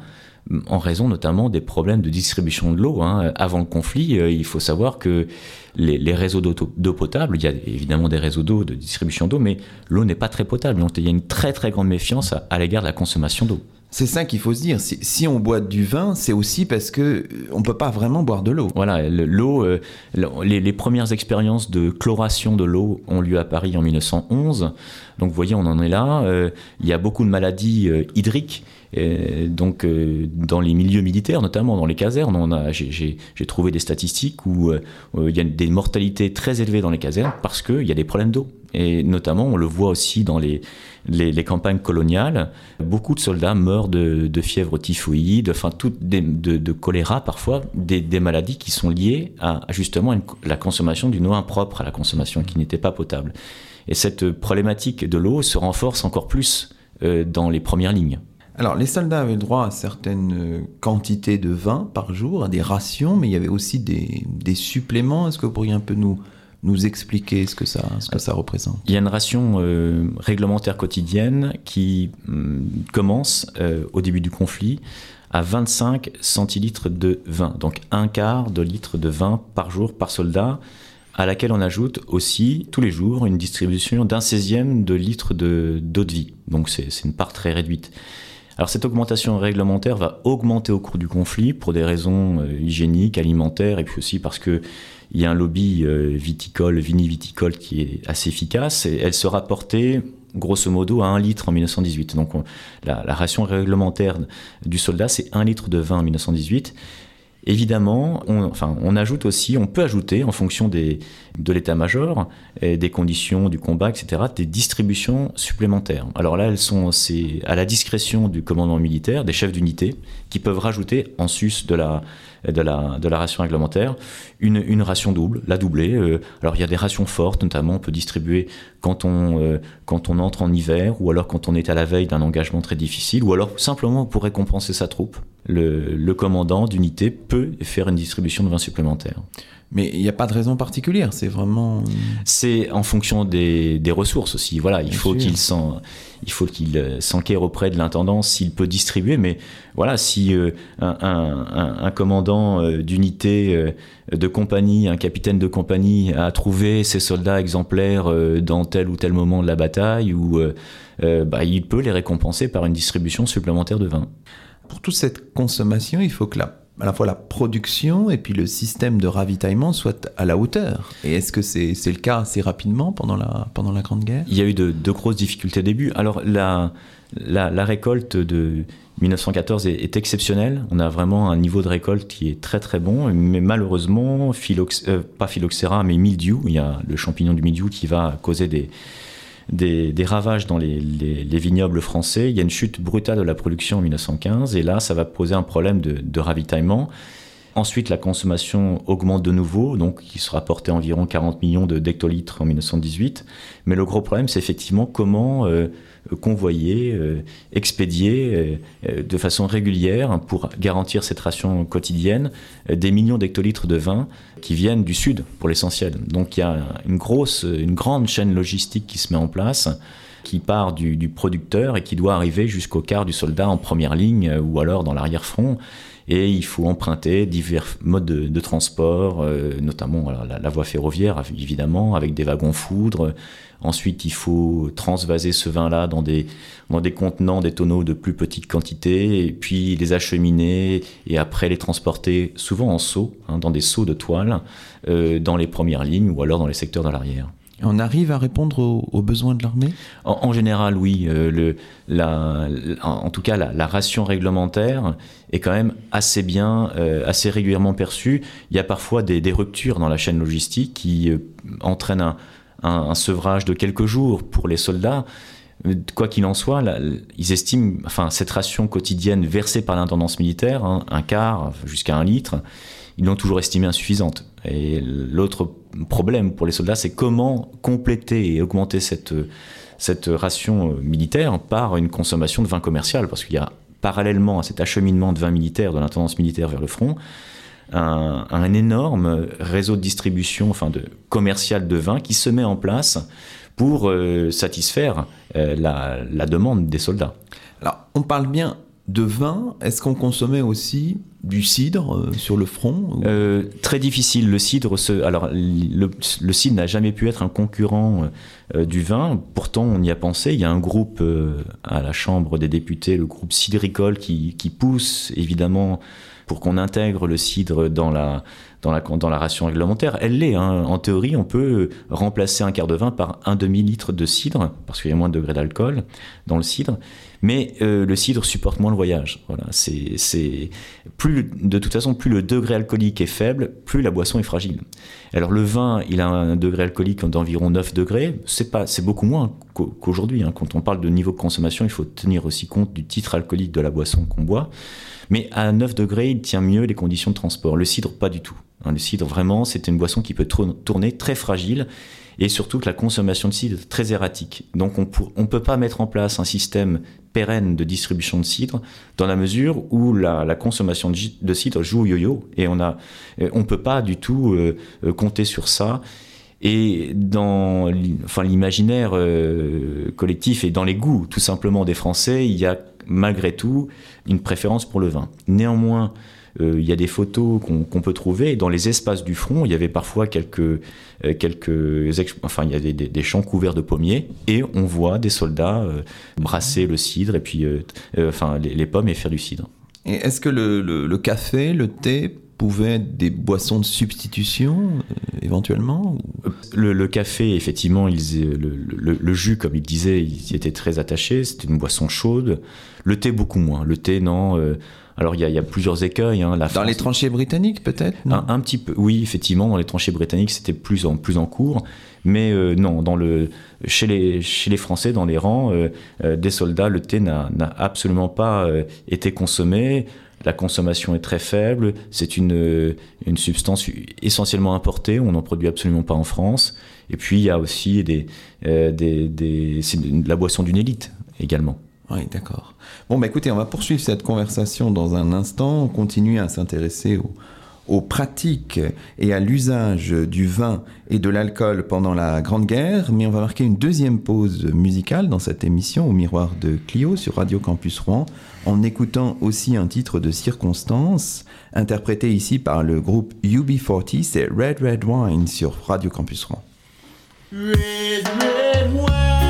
Speaker 2: en raison notamment des problèmes de distribution de l'eau. Hein. Avant le conflit, euh, il faut savoir que les, réseaux d'eau potable, il y a évidemment des réseaux d'eau, de distribution d'eau, mais l'eau n'est pas très potable. Donc il y a une très grande méfiance à l'égard de la consommation d'eau.
Speaker 1: C'est ça qu'il faut se dire. Si, on boit du vin, c'est aussi parce que euh, on peut pas vraiment boire de l'eau.
Speaker 2: Voilà, l'eau. Euh, les, premières expériences de chloration de l'eau ont lieu à Paris en 1911. Donc, vous voyez, on en est là. Euh, il y a beaucoup de maladies hydriques. Donc, dans les milieux militaires, notamment dans les casernes, on a, j'ai, trouvé des statistiques où il y a des mortalités très élevées dans les casernes parce qu'il y a des problèmes d'eau. Et notamment, on le voit aussi dans les, les, campagnes coloniales. Beaucoup de soldats meurent de, fièvre typhoïde, enfin, de, choléra parfois, des, maladies qui sont liées à, justement la consommation d'une eau impropre à la consommation, qui n'était pas potable. Et cette problématique de l'eau se renforce encore plus euh, dans les premières lignes.
Speaker 1: Alors, les soldats avaient droit à certaines quantités de vin par jour, à des rations, mais il y avait aussi des, suppléments. Est-ce que vous pourriez un peu nous, expliquer ce que ça, ce que ça représente?
Speaker 2: Il y a une ration euh, réglementaire quotidienne qui hum, commence euh, au début du conflit à 25 centilitres de vin, donc un quart de litre de vin par jour par soldat, à laquelle on ajoute aussi tous les jours une distribution d'un 16e de litre d'eau de, vie. Donc c'est une part très réduite. Alors cette augmentation réglementaire va augmenter au cours du conflit pour des raisons euh, hygiéniques, alimentaires et puis aussi parce que il y a un lobby euh, viticole, viniviticole qui est assez efficace et elle se rapportait grosso modo à 1 litre en 1918. Donc la, la, ration réglementaire du soldat, c'est 1 litre de vin en 1918. Évidemment, on, enfin, on ajoute aussi, on peut ajouter en fonction de l'état-major, des conditions du combat, etc., des distributions supplémentaires. Alors là, elles sont à la discrétion du commandant militaire, des chefs d'unité, qui peuvent rajouter en sus de la, de la, de la ration réglementaire une, une ration double, la doublée. Euh, alors il y a des rations fortes, notamment on peut distribuer quand on, euh, quand on entre en hiver, ou alors quand on est à la veille d'un engagement très difficile, ou alors simplement pour récompenser sa troupe le, commandant d'unité peut faire une distribution de vin supplémentaire.
Speaker 1: Mais il n'y a pas de raison particulière, c'est vraiment.
Speaker 2: C'est en fonction des, ressources aussi. Voilà, il faut qu'il s'en, il faut qu'il euh, s'enquère auprès de l'intendant s'il peut distribuer. Mais voilà, si euh, un, commandant euh, d'unité de compagnie, un capitaine de compagnie a trouvé ses soldats exemplaires dans tel ou tel moment de la bataille, ou bah, il peut les récompenser par une distribution supplémentaire de vin.
Speaker 1: Pour toute cette consommation, il faut que la, à la fois la production et puis le système de ravitaillement soient à la hauteur. Et est-ce que c'est le cas assez rapidement pendant la, pendant la Grande Guerre?
Speaker 2: Il y a eu de, grosses difficultés au début. Alors la, la, récolte de 1914 est, exceptionnelle. On a vraiment un niveau de récolte qui est très très bon. Mais malheureusement, euh, pas phylloxéra, mais mildiou, il y a le champignon du mildiou qui va causer des, des, ravages dans les, vignobles français. Il y a une chute brutale de la production en 1915 et là, ça va poser un problème de, ravitaillement. Ensuite, la consommation augmente de nouveau, donc qui sera portée à environ 40 millions de d'hectolitres en 1918. Mais le gros problème, c'est effectivement comment euh, convoyer, euh, expédier euh, de façon régulière pour garantir cette ration quotidienne des millions d'hectolitres de vin qui viennent du sud pour l'essentiel. Donc il y a une grande chaîne logistique qui se met en place qui part du, du producteur et qui doit arriver jusqu'au quart du soldat en première ligne ou alors dans l'arrière-front et il faut emprunter divers modes de, transport, euh, notamment la, voie ferroviaire évidemment, avec des wagons foudres. Ensuite, il faut transvaser ce vin-là dans des, dans des contenants, des tonneaux de plus petite quantité, puis les acheminer, et après les transporter souvent en seaux, hein, dans des seaux de toile, euh, dans les premières lignes ou alors dans les secteurs de l'arrière.
Speaker 1: On arrive à répondre aux, besoins de l'armée?
Speaker 2: En, général, oui. Euh, en tout cas, la, ration réglementaire est quand même assez bien, euh, assez régulièrement perçue. Il y a parfois des, ruptures dans la chaîne logistique qui euh, entraînent un, sevrage de quelques jours pour les soldats. Quoi qu'il en soit, ils estiment, enfin, cette ration quotidienne versée par l'intendance militaire, hein, un quart jusqu'à un litre, ils l'ont toujours estimée insuffisante. Et l'autre problème pour les soldats, c'est comment compléter et augmenter cette, cette ration euh, militaire par une consommation de vin commercial, parce qu'il y a parallèlement à cet acheminement de vin militaire de l'intendance militaire vers le front, un, énorme réseau de distribution, enfin de commercial de vin qui se met en place pour euh, satisfaire euh, la, la demande des soldats.
Speaker 1: Alors, on parle bien de vin. Est-ce qu'on consommait aussi du cidre euh, sur le front
Speaker 2: euh, Très difficile. Le cidre, alors le, cidre n'a jamais pu être un concurrent euh, du vin. Pourtant, on y a pensé. Il y a un groupe à la Chambre des députés, le groupe cidricole, qui, pousse évidemment pour qu'on intègre le cidre dans la, dans la, dans la ration réglementaire. Elle l'est. Hein. En théorie, on peut remplacer un quart de vin par un demi-litre de cidre, parce qu'il y a moins de degrés d'alcool dans le cidre. Mais euh, le cidre supporte moins le voyage. Voilà, c'est plus de toute façon plus le degré alcoolique est faible, plus la boisson est fragile. Alors le vin, il a un degré alcoolique d'environ 9 degrés. C'est pas, c'est beaucoup moins qu'aujourd'hui. Hein. Quand on parle de niveau de consommation, il faut tenir aussi compte du titre alcoolique de la boisson qu'on boit. Mais à 9 degrés, il tient mieux les conditions de transport. Le cidre, pas du tout. Hein. Le cidre, vraiment, c'est une boisson qui peut tourner très fragile et surtout que la consommation de cidre est très erratique. Donc on ne peut pas mettre en place un système pérenne de distribution de cidre dans la mesure où la, consommation de, cidre joue au yo-yo et on a, euh, on peut pas du tout euh, euh, compter sur ça. Et dans l'imaginaire collectif et dans les goûts tout simplement des Français, il y a malgré tout une préférence pour le vin. Néanmoins, il y a des photos qu'on peut trouver. dans les espaces du front, il y avait parfois quelques, euh, quelques enfin, il y a des, champs couverts de pommiers et on voit des soldats euh, brasser le cidre et puis, enfin, les, pommes et faire du cidre.
Speaker 1: Et est-ce que le, café, le thé pouvaient être des boissons de substitution éventuellement
Speaker 2: le, café, effectivement, ils, le, le, jus, comme il disait, ils y étaient très attachés. C'était une boisson chaude. Le thé, beaucoup moins. Le thé, non. Alors il y, a, plusieurs écueils. Hein.
Speaker 1: dans les tranchées britanniques peut-être
Speaker 2: un, petit peu, oui, effectivement, dans les tranchées britanniques c'était plus en, plus en cours. Mais euh, non, dans le, chez, les, chez les Français, dans les rangs euh, euh, des soldats, le thé n'a absolument pas été consommé. La consommation est très faible. C'est une, une substance essentiellement importée. On n'en produit absolument pas en France. Et puis il y a aussi des, des, des de la boisson d'une élite également.
Speaker 1: Oui, d'accord. Bon, bah écoutez, on va poursuivre cette conversation dans un instant. On continue à s'intéresser aux, pratiques et à l'usage du vin et de l'alcool pendant la Grande Guerre, mais on va marquer une deuxième pause musicale dans cette émission au miroir de Clio sur Radio Campus Rouen, en écoutant aussi un titre de circonstance, interprété ici par le groupe UB40, c'est Red Red Wine sur Radio Campus Rouen. Red, red wine.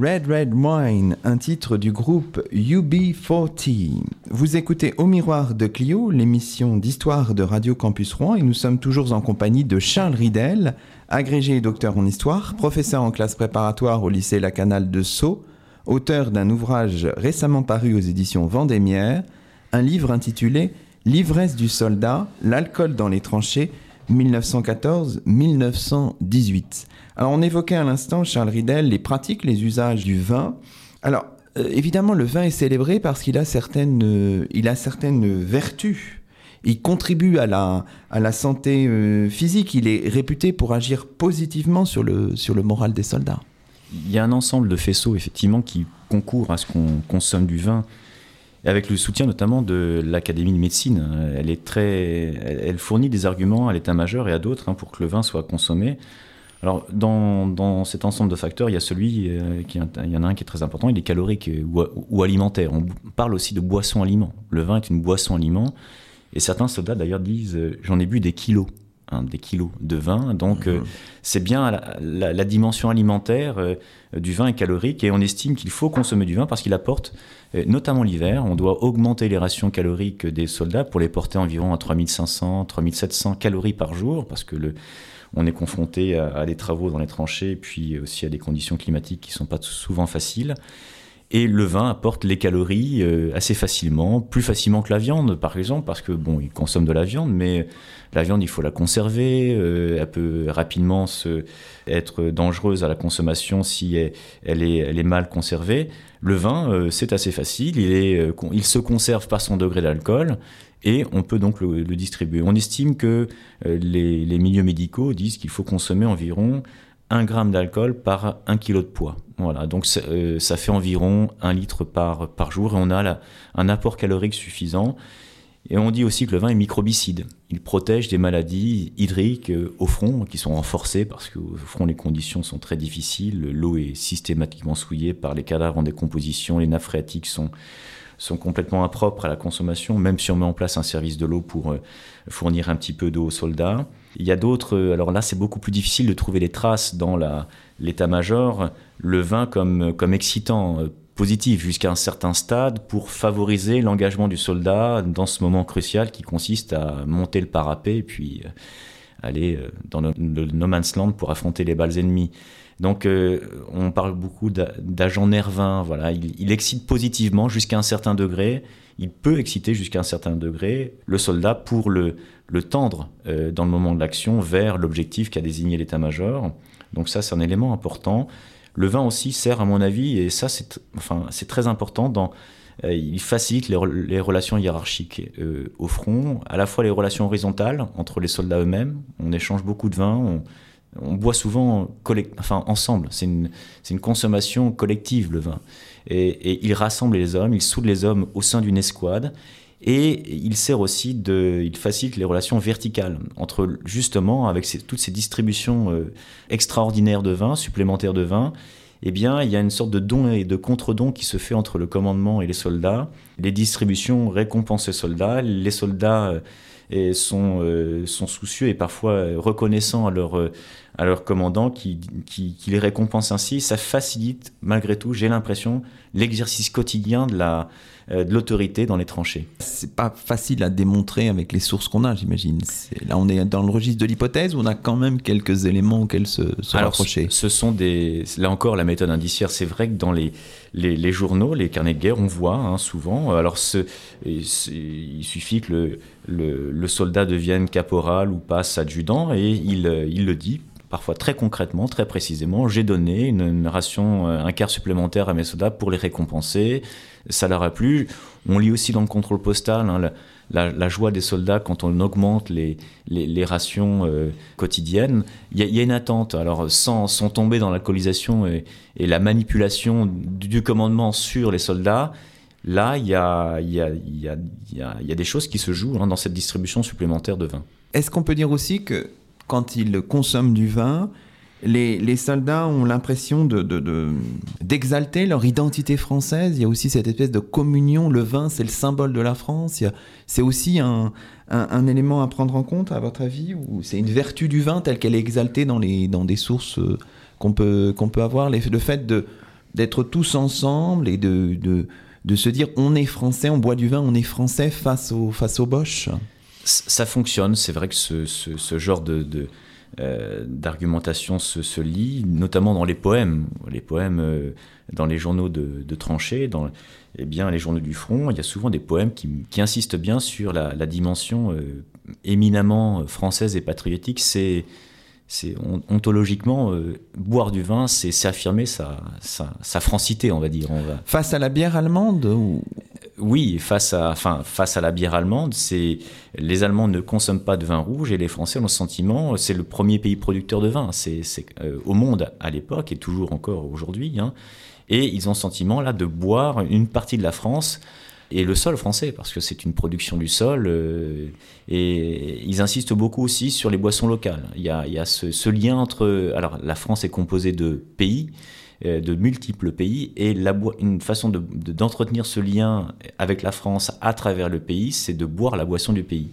Speaker 1: Red Red Wine, un titre du groupe UB40. Vous écoutez Au Miroir de Clio, l'émission d'histoire de Radio Campus Rouen, et nous sommes toujours en compagnie de Charles Ridel, agrégé docteur en histoire, professeur en classe préparatoire au lycée La Canale de Sceaux, auteur d'un ouvrage récemment paru aux éditions Vendémiaire, un livre intitulé L'ivresse du soldat, l'alcool dans les tranchées, 1914-1918. Alors on évoquait à l'instant, Charles Ridel, les pratiques, les usages du vin. Alors euh, évidemment, le vin est célébré parce qu'il a certaines, euh, a certaines vertus. Il contribue à la, à la santé euh, physique. Il est réputé pour agir positivement sur le, sur le moral des soldats.
Speaker 2: Il y a un ensemble de faisceaux, effectivement, qui concourent à ce qu'on consomme du vin avec le soutien notamment de l'Académie de médecine. Elle, est très, elle fournit des arguments à l'état-major et à d'autres hein, pour que le vin soit consommé. Alors, dans, cet ensemble de facteurs, il y a celui, euh, qui, il y en a un qui est très important, il est calorique ou, alimentaire. On parle aussi de boisson-aliment. Le vin est une boisson-aliment. Et certains soldats, d'ailleurs, disent euh, J'en ai bu des kilos. Hein, des kilos de vin. Donc, euh, mhm. c'est bien la, dimension alimentaire du vin est calorique. Et on estime qu'il faut consommer du vin parce qu'il apporte, notamment l'hiver, on doit augmenter les rations caloriques des soldats pour les porter environ à 3500, 3700 calories par jour. Parce que le on est confronté à, des travaux dans les tranchées, puis aussi à des conditions climatiques qui ne sont pas souvent faciles. Et le vin apporte les calories euh, assez facilement, plus facilement que la viande, par exemple, parce que bon, il consomme de la viande, mais la viande, il faut la conserver. Euh, elle peut rapidement être dangereuse à la consommation si elle, est, mal conservée. Le vin, euh, c'est assez facile. Il se conserve par son degré d'alcool et on peut donc le, distribuer. On estime que euh, les, milieux médicaux disent qu'il faut consommer environ 1 gramme d'alcool par 1 kg de poids. Voilà, donc euh, ça fait environ 1 litre par, par jour et on a un apport calorique suffisant. Et on dit aussi que le vin est microbicide. Il protège des maladies hydriques euh, au front qui sont renforcées parce qu'au front les conditions sont très difficiles. L'eau est systématiquement souillée par les cadavres en décomposition, les nappes phréatiques sont sont complètement impropres à la consommation, même si on met en place un service de l'eau pour euh, fournir un petit peu d'eau aux soldats. Il y a d'autres, euh, alors là c'est beaucoup plus difficile de trouver les traces dans l'état-major, le vin comme, comme excitant, euh, positif jusqu'à un certain stade pour favoriser l'engagement du soldat dans ce moment crucial qui consiste à monter le parapet et puis aller dans le no man's land pour affronter les balles ennemies. Donc euh, on parle beaucoup d'agents nervins, voilà, il, excite positivement jusqu'à un certain degré, il peut exciter jusqu'à un certain degré le soldat pour le, tendre euh, dans le moment de l'action vers l'objectif qu'a désigné l'état-major. Donc ça c'est un élément important. Le vin aussi sert à mon avis, et ça c'est enfin, très important dans... Euh, il facilite les, relations hiérarchiques au front, à la fois les relations horizontales entre les soldats eux-mêmes. On échange beaucoup de vin, boit souvent enfin, ensemble. C'est une, une, consommation collective, le vin. Et, il rassemble les hommes, il soude les hommes au sein d'une escouade. Et il sert aussi de. Il facilite les relations verticales entre, justement, avec toutes ces distributions euh, extraordinaires de vin, supplémentaires de vin. Eh bien, il y a une sorte de don et de contre-don qui se fait entre le commandement et les soldats. Les distributions récompensent les soldats. Les soldats euh, et sont, euh, sont soucieux et parfois reconnaissants à leur, euh, à leur commandant qui, qui, qui, les récompense ainsi. Ça facilite, malgré tout, j'ai l'impression, l'exercice quotidien de la, euh, de l'autorité dans les tranchées.
Speaker 1: C'est pas facile à démontrer avec les sources qu'on a, j'imagine. Là, on est dans le registre de l'hypothèse où on a quand même quelques éléments auxquels se, se
Speaker 2: Alors, Ce sont des. Là encore, la méthode indiciaire, c'est vrai que dans les, les, les, journaux, les carnets de guerre, on voit hein, souvent. Alors, ce, il suffit que le, le, le, soldat devienne caporal ou passe adjudant et il, il le dit parfois très concrètement, très précisément, j'ai donné une, ration, euh, un quart supplémentaire à mes soldats pour les récompenser ça leur a plu. On lit aussi dans le contrôle postal hein, la, joie des soldats quand on augmente les, les, rations euh, quotidiennes. Il y, a une attente. Alors, sans, sans tomber dans l'alcoolisation et, et, la manipulation du, commandement sur les soldats, là, il y a, y, a, y, a, y a, des choses qui se jouent hein, dans cette distribution supplémentaire de vin.
Speaker 1: Est-ce qu'on peut dire aussi que quand ils consomment du vin, les, soldats ont l'impression d'exalter de, leur identité française. Il y a aussi cette espèce de communion. Le vin, c'est le symbole de la France. C'est aussi un, élément à prendre en compte, à votre avis Ou c'est une vertu du vin telle qu'elle est exaltée dans, les, dans des sources euh, qu'on peut, peut avoir? Le fait d'être tous ensemble et de, de, se dire on est français, on boit du vin, on est français face au, face au Bosch
Speaker 2: Ça fonctionne, c'est vrai que ce, ce, genre de, euh, d'argumentation se, se, lit, notamment dans les poèmes. Les poèmes euh, dans les journaux de, tranchées, dans eh bien, les journaux du front, il y a souvent des poèmes qui, qui insistent bien sur la, dimension euh, éminemment française et patriotique. C'est c'est ontologiquement boire du vin, c'est affirmer sa, sa, francité, on va dire.
Speaker 1: Face à la bière allemande ou...
Speaker 2: Oui, face à, enfin, face à la bière allemande, c'est les Allemands ne consomment pas de vin rouge et les Français ont le sentiment, c'est le premier pays producteur de vin, c'est euh, au monde à l'époque et toujours encore aujourd'hui, hein, et ils ont le sentiment là de boire une partie de la France et le sol français, parce que c'est une production du sol. Euh, et ils insistent beaucoup aussi sur les boissons locales. Il y a, ce, ce, lien entre... Alors, la France est composée de pays, de multiples pays, et une façon d'entretenir de, ce lien avec la France à travers le pays, c'est de boire la boisson du pays.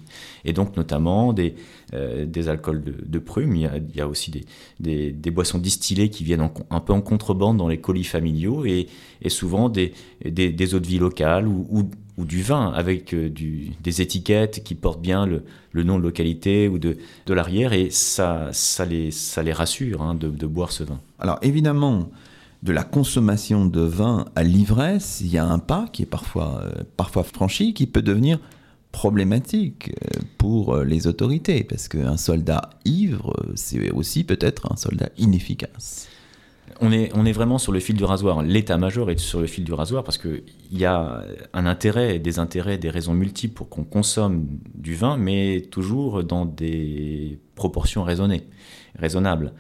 Speaker 2: Et donc, notamment, des, euh, des alcools de, de prune, il y, a, aussi des, des, boissons distillées qui viennent en, un peu en contrebande dans les colis familiaux, et, souvent des, eaux de vie locales ou, du vin avec euh, des étiquettes qui portent bien le, nom de localité ou de, de l'arrière et ça, ça, les, ça les rassure hein, de, boire ce vin.
Speaker 1: Alors évidemment, de la consommation de vin à l'ivresse, il y a un pas qui est parfois, euh, parfois franchi qui peut devenir problématique euh, pour les autorités parce qu'un soldat ivre, c'est aussi peut-être un soldat inefficace
Speaker 2: on est, on est vraiment sur le fil du rasoir. L'état-major est sur le fil du rasoir parce qu'il y a un intérêt, des intérêts, des raisons multiples pour qu'on consomme du vin, mais toujours dans des proportions raisonnées, raisonnables.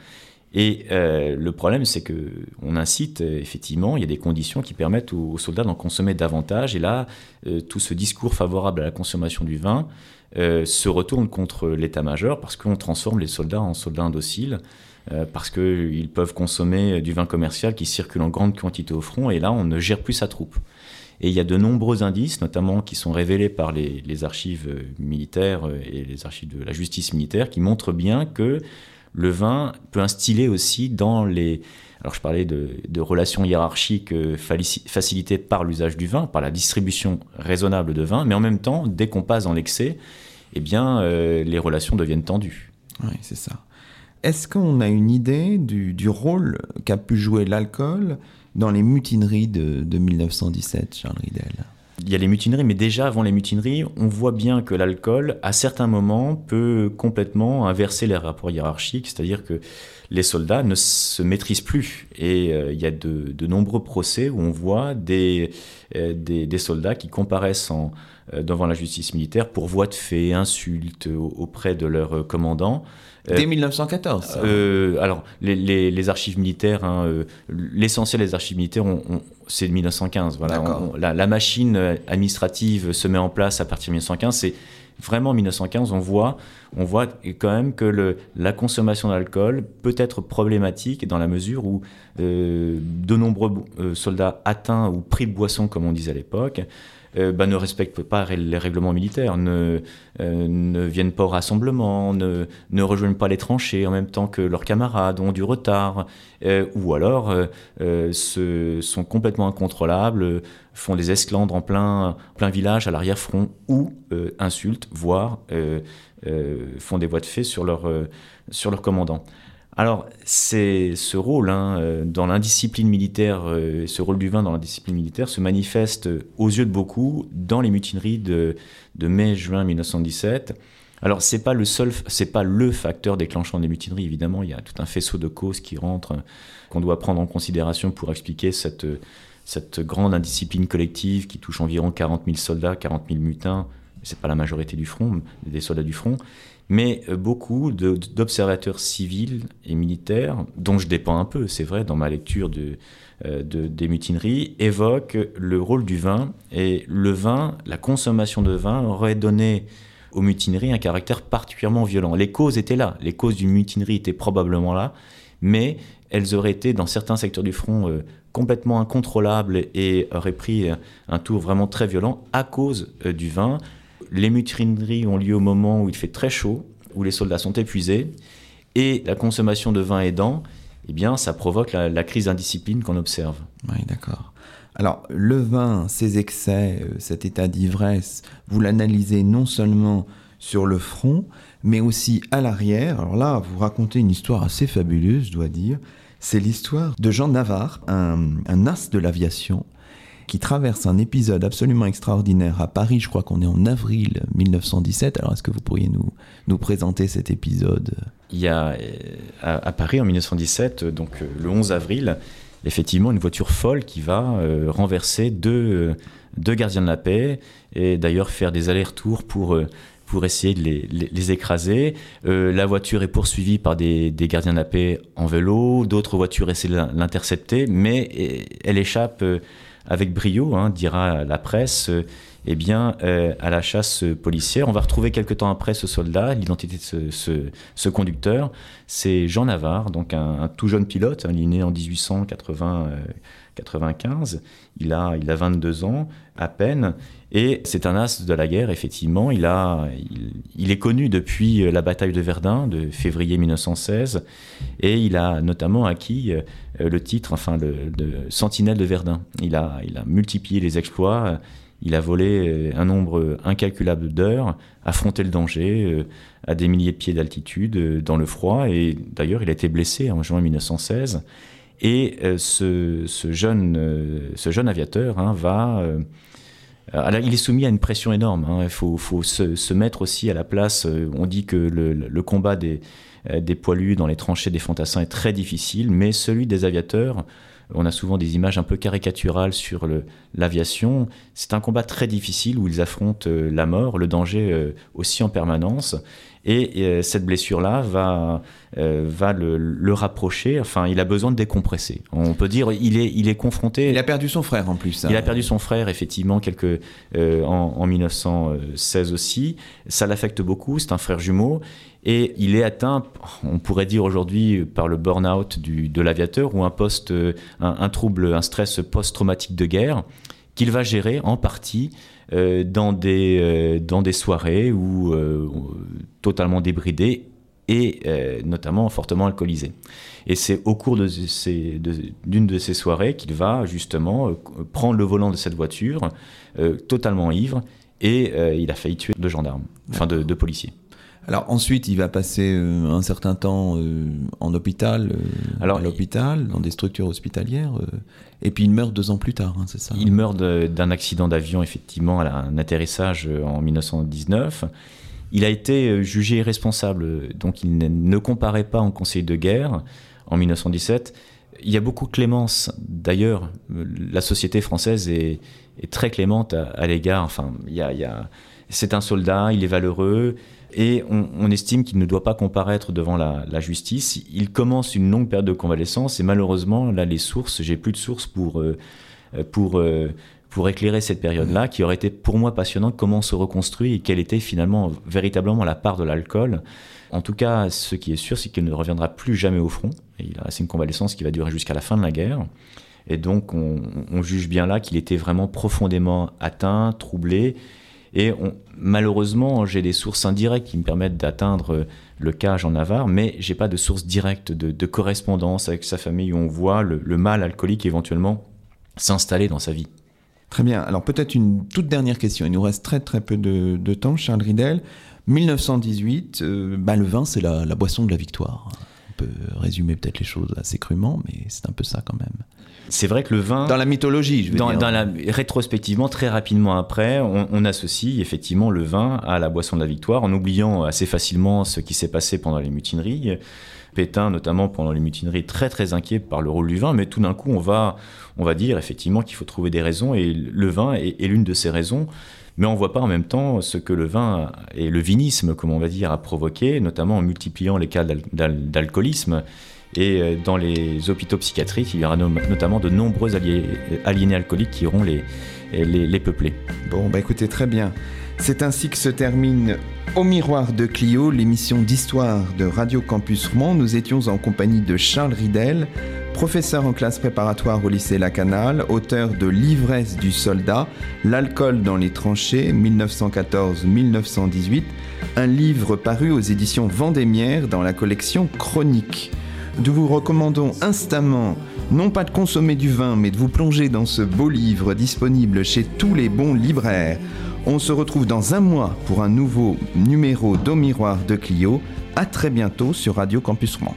Speaker 2: Et euh, le problème, c'est que on incite effectivement, il y a des conditions qui permettent aux, soldats d'en consommer davantage. Et là, euh, tout ce discours favorable à la consommation du vin euh, se retourne contre l'état-major parce qu'on transforme les soldats en soldats indociles. Euh, parce qu'ils peuvent consommer du vin commercial qui circule en grande quantité au front, et là, on ne gère plus sa troupe. Et il y a de nombreux indices, notamment qui sont révélés par les, archives militaires et les archives de la justice militaire, qui montrent bien que le vin peut instiller aussi dans les... Alors je parlais de, relations hiérarchiques facilitées par l'usage du vin, par la distribution raisonnable de vin, mais en même temps, dès qu'on passe dans l'excès, eh bien, euh, les relations deviennent tendues.
Speaker 1: Oui, c'est ça. Est-ce qu'on a une idée du, rôle qu'a pu jouer l'alcool dans les mutineries de, de 1917, Charles Ridel
Speaker 2: il y a les mutineries, mais déjà avant les mutineries, on voit bien que l'alcool, à certains moments, peut complètement inverser les rapports hiérarchiques, c'est-à-dire que les soldats ne se maîtrisent plus. Et euh, il y a de, nombreux procès où on voit des, euh, des, soldats qui comparaissent en, euh, devant la justice militaire pour voie de fait, insultes auprès de leur commandant.
Speaker 1: Dès 1914
Speaker 2: euh, Alors, les, les, les, archives militaires, hein, euh, l'essentiel des archives militaires, on, on, c'est de 1915. Voilà, on, la, la, machine administrative se met en place à partir de 1915. C'est vraiment 1915, on voit, on voit quand même que la consommation d'alcool peut être problématique dans la mesure où euh, de nombreux euh, soldats atteints ou pris de boisson, comme on disait à l'époque, euh, bah, ne respectent pas les règlements militaires, ne, ne viennent pas au rassemblement, ne, ne, rejoignent pas les tranchées en même temps que leurs camarades, ont du retard, ou alors se, sont complètement incontrôlables, font des esclandres en plein village à l'arrière-front, ou insultent, voire font des voies de fait sur leur, sur leur commandant. Alors, c'est ce rôle hein, euh, dans l'indiscipline militaire, euh, ce rôle du vin dans la discipline militaire se manifeste aux yeux de beaucoup dans les mutineries de, mai-juin 1917. Alors, c'est pas pas le facteur déclenchant des mutineries. Évidemment, il y a tout un faisceau de causes qui rentrent, qu'on doit prendre en considération pour expliquer cette, cette grande indiscipline collective qui touche environ 40 000 soldats, 40 000 mutins. C'est pas la majorité du front, des soldats du front mais euh, beaucoup d'observateurs civils et militaires, dont je dépends un peu, c'est vrai, dans ma lecture euh, de, des mutineries, évoquent le rôle du vin. Et le vin, la consommation de vin aurait donné aux mutineries un caractère particulièrement violent. Les causes étaient là, les causes d'une mutinerie étaient probablement là, mais elles auraient été, dans certains secteurs du front, euh, complètement incontrôlables et auraient pris un tour vraiment très violent à cause du vin. Les mutineries ont lieu au moment où il fait très chaud, où les soldats sont épuisés, et la consommation de vin aidant, eh bien, ça provoque la, crise d'indiscipline qu'on observe.
Speaker 1: Oui, d'accord. Alors, le vin, ses excès, euh, cet état d'ivresse, vous l'analysez non seulement sur le front, mais aussi à l'arrière. Alors là, vous racontez une histoire assez fabuleuse, je dois dire. C'est l'histoire de Jean Navarre, un, un as de l'aviation, qui traverse un épisode absolument extraordinaire à Paris. Je crois qu'on est en avril 1917. Alors, est-ce que vous pourriez nous, nous présenter cet épisode?
Speaker 2: Il y a euh, à, Paris en 1917, euh, donc euh, le 11 avril, effectivement une voiture folle qui va renverser deux, deux gardiens de la paix et d'ailleurs faire des allers-retours pour, pour essayer de les, écraser. La voiture est poursuivie par des, des gardiens de la paix en vélo, d'autres voitures essaient de l'in- l'intercepter, mais elle échappe avec brio, hein, dira la presse. euh, eh bien, euh, à la chasse policière. On va retrouver quelque temps après ce soldat, l'identité de ce, conducteur. C'est Jean Navarre, donc un, tout jeune pilote. hein, il est né en 1895. Il a, il a 22 ans à peine. Et c'est un as de la guerre, effectivement. Il, a, il, est connu depuis la bataille de Verdun de février 1916. Et il a notamment acquis euh, le titre, enfin, de sentinelle de Verdun. Il a, il a multiplié les exploits. Il a volé euh, un nombre incalculable d'heures, affronté le danger euh, à des milliers de pieds d'altitude, dans le froid. Et d'ailleurs, il a été blessé en juin 1916. Et ce, jeune, ce jeune aviateur hein, va. Euh, il est soumis à une pression énorme. hein. Il faut, se, mettre aussi à la place. euh, On dit que le, combat des, euh, des poilus dans les tranchées des fantassins est très difficile, mais celui des aviateurs, on a souvent des images un peu caricaturales sur l'aviation. C'est un combat très difficile où ils affrontent la mort, le danger aussi en permanence. Et euh, cette blessure-là va, euh, va le, le rapprocher. Enfin, il a besoin de décompresser. On peut dire il est, il est confronté.
Speaker 1: Il a perdu son frère en plus. hein.
Speaker 2: Il a perdu son frère, effectivement, quelques, euh, en, en 1916 aussi. Ça l'affecte beaucoup, c'est un frère jumeau. Et il est atteint, on pourrait dire aujourd'hui, par le burn-out de l'aviateur ou un, post, un, un trouble, un stress post-traumatique de guerre qu'il va gérer en partie dans, des, euh, dans des soirées où, euh, totalement débridé et euh, notamment fortement alcoolisé. Et c'est au cours d'une de, ces soirées qu'il va justement euh, prendre le volant de cette voiture, euh, totalement ivre, et euh, il a failli tuer deux gendarmes, enfin de, de policiers.
Speaker 1: Alors ensuite, il va passer euh, un certain temps euh, en hôpital, euh,
Speaker 2: Alors,
Speaker 1: à l'hôpital, dans des structures hospitalières, et puis il meurt deux ans plus tard, hein, c'est ça
Speaker 2: Il meurt de- d'un accident d'avion, effectivement, à un atterrissage en 1919. Il a été jugé irresponsable, donc il ne- comparaît pas en conseil de guerre en 1917. Il y a beaucoup de clémence. D'ailleurs, la société française est, est très clémente à, à l'égard. Enfin, il y a, il y a- c'est un soldat, il est valeureux, et on, estime qu'il ne doit pas comparaître devant la, justice. Il commence une longue période de convalescence, et malheureusement, là, les sources, j'ai plus de sources pour, euh, euh, pour éclairer cette période-là, qui aurait été pour moi passionnante, comment on se reconstruit et quelle était finalement véritablement la part de l'alcool. En tout cas, ce qui est sûr, c'est qu'il ne reviendra plus jamais au front. Il a une convalescence qui va durer jusqu'à la fin de la guerre. Et donc, on, on juge bien là qu'il était vraiment profondément atteint, troublé. Et malheureusement, j'ai des sources indirectes qui me permettent d'atteindre euh, le cas Jean Navarre, mais j'ai pas de source directe de, correspondance avec sa famille où on voit le, mal alcoolique éventuellement s'installer dans sa vie.
Speaker 1: Très bien. Alors peut-être une toute dernière question. Il nous reste très très peu de, temps, Charles Ridel. 1918, euh, bah, le vin, c'est la boisson de la victoire. On peut résumer peut-être les choses assez crûment, mais c'est un peu ça quand même.
Speaker 2: C'est vrai que le vin,
Speaker 1: Dans la mythologie, je veux
Speaker 2: dans,
Speaker 1: dire.
Speaker 2: dans la, rétrospectivement, très rapidement après, on, on associe effectivement le vin à la boisson de la victoire, en oubliant assez facilement ce qui s'est passé pendant les mutineries. Pétain, notamment pendant les mutineries, très très inquiet par le rôle du vin, mais tout d'un coup, on va, on va dire effectivement qu'il faut trouver des raisons, et le vin est, l'une de ces raisons. Mais on ne voit pas en même temps ce que le vin et le vinisme, comme on va dire, a provoqué, notamment en multipliant les cas d'al- d'al- d'alcoolisme. Et euh, dans les hôpitaux psychiatriques, il y aura no- notamment de nombreux aliénés alcooliques qui iront les, les, les peupler.
Speaker 1: Bon, bah écoutez, très bien. C'est ainsi que se termine Au miroir de Clio, l'émission d'histoire de Radio Campus Rouen. Nous étions en compagnie de Charles Ridel, professeur en classe préparatoire au lycée Lacanal, auteur de L'ivresse du soldat, L'alcool dans les tranchées, 1914-1918, un livre paru aux éditions Vendémiaire dans la collection Chronique. Nous vous recommandons instamment non pas de consommer du vin, mais de vous plonger dans ce beau livre disponible chez tous les bons libraires. On se retrouve dans un mois pour un nouveau numéro d'Au Miroir de Clio. À très bientôt sur Radio Campus Rouen.